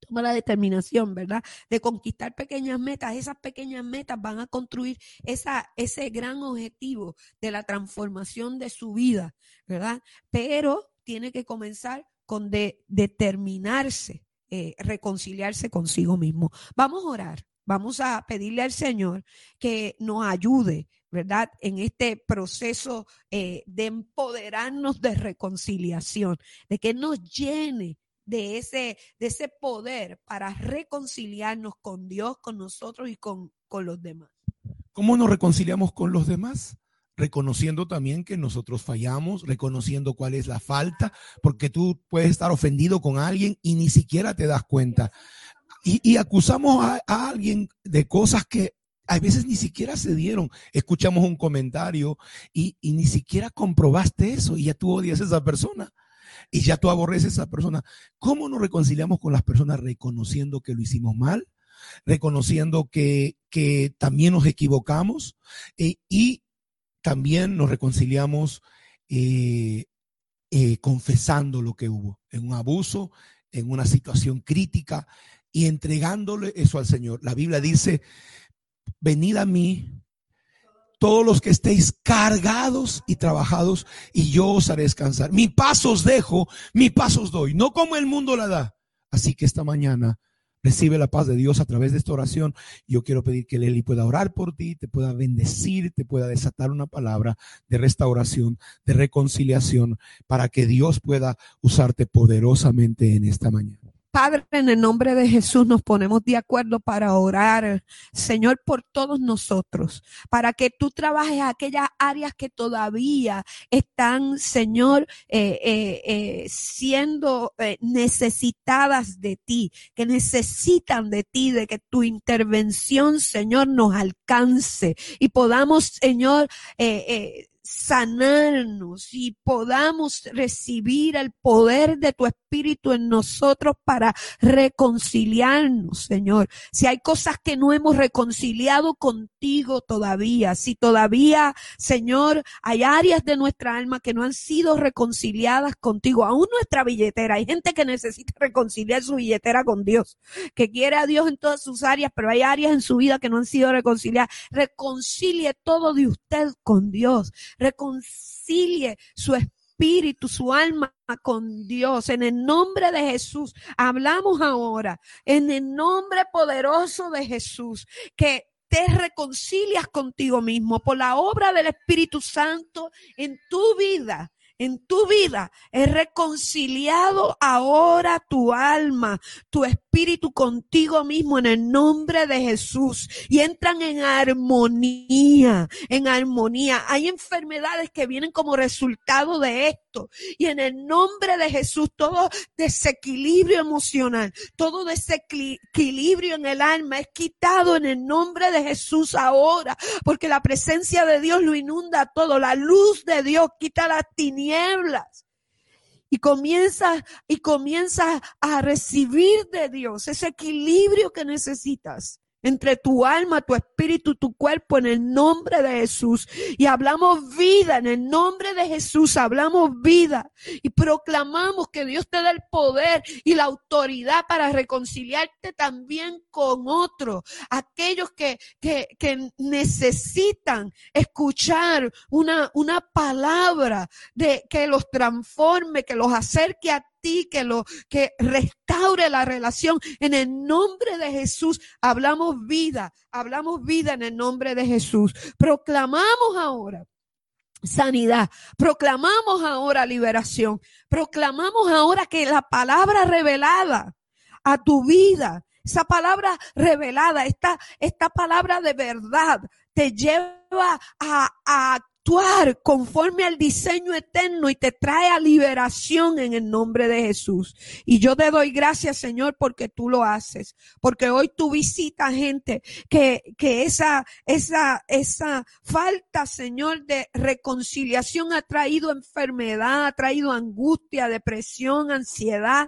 toma la determinación, ¿verdad? De conquistar pequeñas metas. Esas pequeñas metas van a construir ese gran objetivo de la transformación de su vida, ¿verdad? Pero tiene que comenzar con de, determinarse, eh, reconciliarse consigo mismo. Vamos a orar. Vamos a pedirle al Señor que nos ayude, ¿verdad? En este proceso eh, de empoderarnos de reconciliación, de que nos llene de ese, de ese poder para reconciliarnos con Dios, con nosotros y con, con los demás. ¿Cómo nos reconciliamos con los demás? reconociendo también que nosotros fallamos, reconociendo cuál es la falta, porque tú puedes estar ofendido con alguien y ni siquiera te das cuenta. Y, acusamos a, alguien de cosas que a veces ni siquiera se dieron. Escuchamos un comentario y, ni siquiera comprobaste eso y ya tú odias a esa persona y ya tú aborreces a esa persona. ¿Cómo nos reconciliamos con las personas reconociendo que lo hicimos mal? Reconociendo que, también nos equivocamos eh, y también nos reconciliamos eh, eh, confesando lo que hubo en un abuso, en una situación crítica, y entregándole eso al Señor. La Biblia dice, venid a mí todos los que estéis cargados y trabajados y yo os haré descansar. Mi paso os dejo, mi paso os doy, no como el mundo la da. Así que esta mañana recibe la paz de Dios a través de esta oración. Yo quiero pedir que Leli pueda orar por ti, te pueda bendecir, te pueda desatar una palabra de restauración, de reconciliación, para que Dios pueda usarte poderosamente en esta mañana. Padre, en el nombre de Jesús nos ponemos de acuerdo para orar, Señor, por todos nosotros, para que tú trabajes aquellas áreas que todavía están, Señor, eh, eh, eh, siendo necesitadas de ti, que necesitan de ti, de que tu intervención, Señor, nos alcance y podamos, Señor, sanarnos y podamos recibir el poder de tu Espíritu en nosotros para reconciliarnos, Señor. Si hay cosas que no hemos reconciliado contigo todavía, si todavía, Señor, hay áreas de nuestra alma que no han sido reconciliadas contigo, aún nuestra billetera, hay gente que necesita reconciliar su billetera con Dios, que quiere a Dios en todas sus áreas, pero hay áreas en su vida que no han sido reconciliadas. Reconcilie todo de usted con Dios reconcilie su espíritu, su alma con Dios. En el nombre de Jesús, hablamos ahora, en el nombre poderoso de Jesús, que te reconcilias contigo mismo por la obra del Espíritu Santo en tu vida en tu vida es reconciliado ahora tu alma, tu espíritu contigo mismo en el nombre de Jesús y entran en armonía, en armonía. Hay enfermedades que vienen como resultado de esto y en el nombre de Jesús todo desequilibrio emocional, todo desequilibrio en el alma es quitado en el nombre de Jesús ahora porque la presencia de Dios lo inunda todo, la luz de Dios quita las tinieblas y comienza y comienza a recibir de Dios ese equilibrio que necesitas entre tu alma, tu espíritu, tu cuerpo, en el nombre de Jesús. Y hablamos vida, en el nombre de Jesús, hablamos vida. Y proclamamos que Dios te da el poder y la autoridad para reconciliarte también con otros. Aquellos que, que, que necesitan escuchar una, una palabra de que los transforme, que los acerque a que lo, que restaure la relación. En el nombre de Jesús hablamos vida, hablamos vida en el nombre de Jesús. Proclamamos ahora sanidad. Proclamamos ahora liberación. Proclamamos ahora que la palabra revelada a tu vida, esa palabra revelada, esta, esta palabra de verdad te lleva a, a actuar conforme al diseño eterno y te trae a liberación en el nombre de Jesús. Y yo te doy gracias, Señor, porque tú lo haces. Porque hoy tú visitas gente que, que esa, esa, esa falta, Señor, de reconciliación ha traído enfermedad, ha traído angustia, depresión, ansiedad,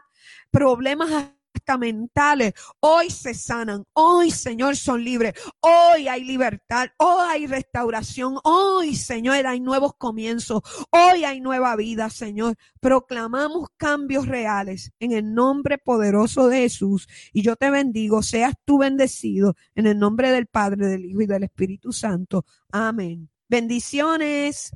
problemas mentales, hoy se sanan, hoy Señor son libres, hoy hay libertad, hoy hay restauración, hoy Señor hay nuevos comienzos, hoy hay nueva vida Señor. Proclamamos cambios reales en el nombre poderoso de Jesús. Y yo te bendigo, seas tú bendecido. En el nombre del Padre, del Hijo y del Espíritu Santo. Amén. Bendiciones.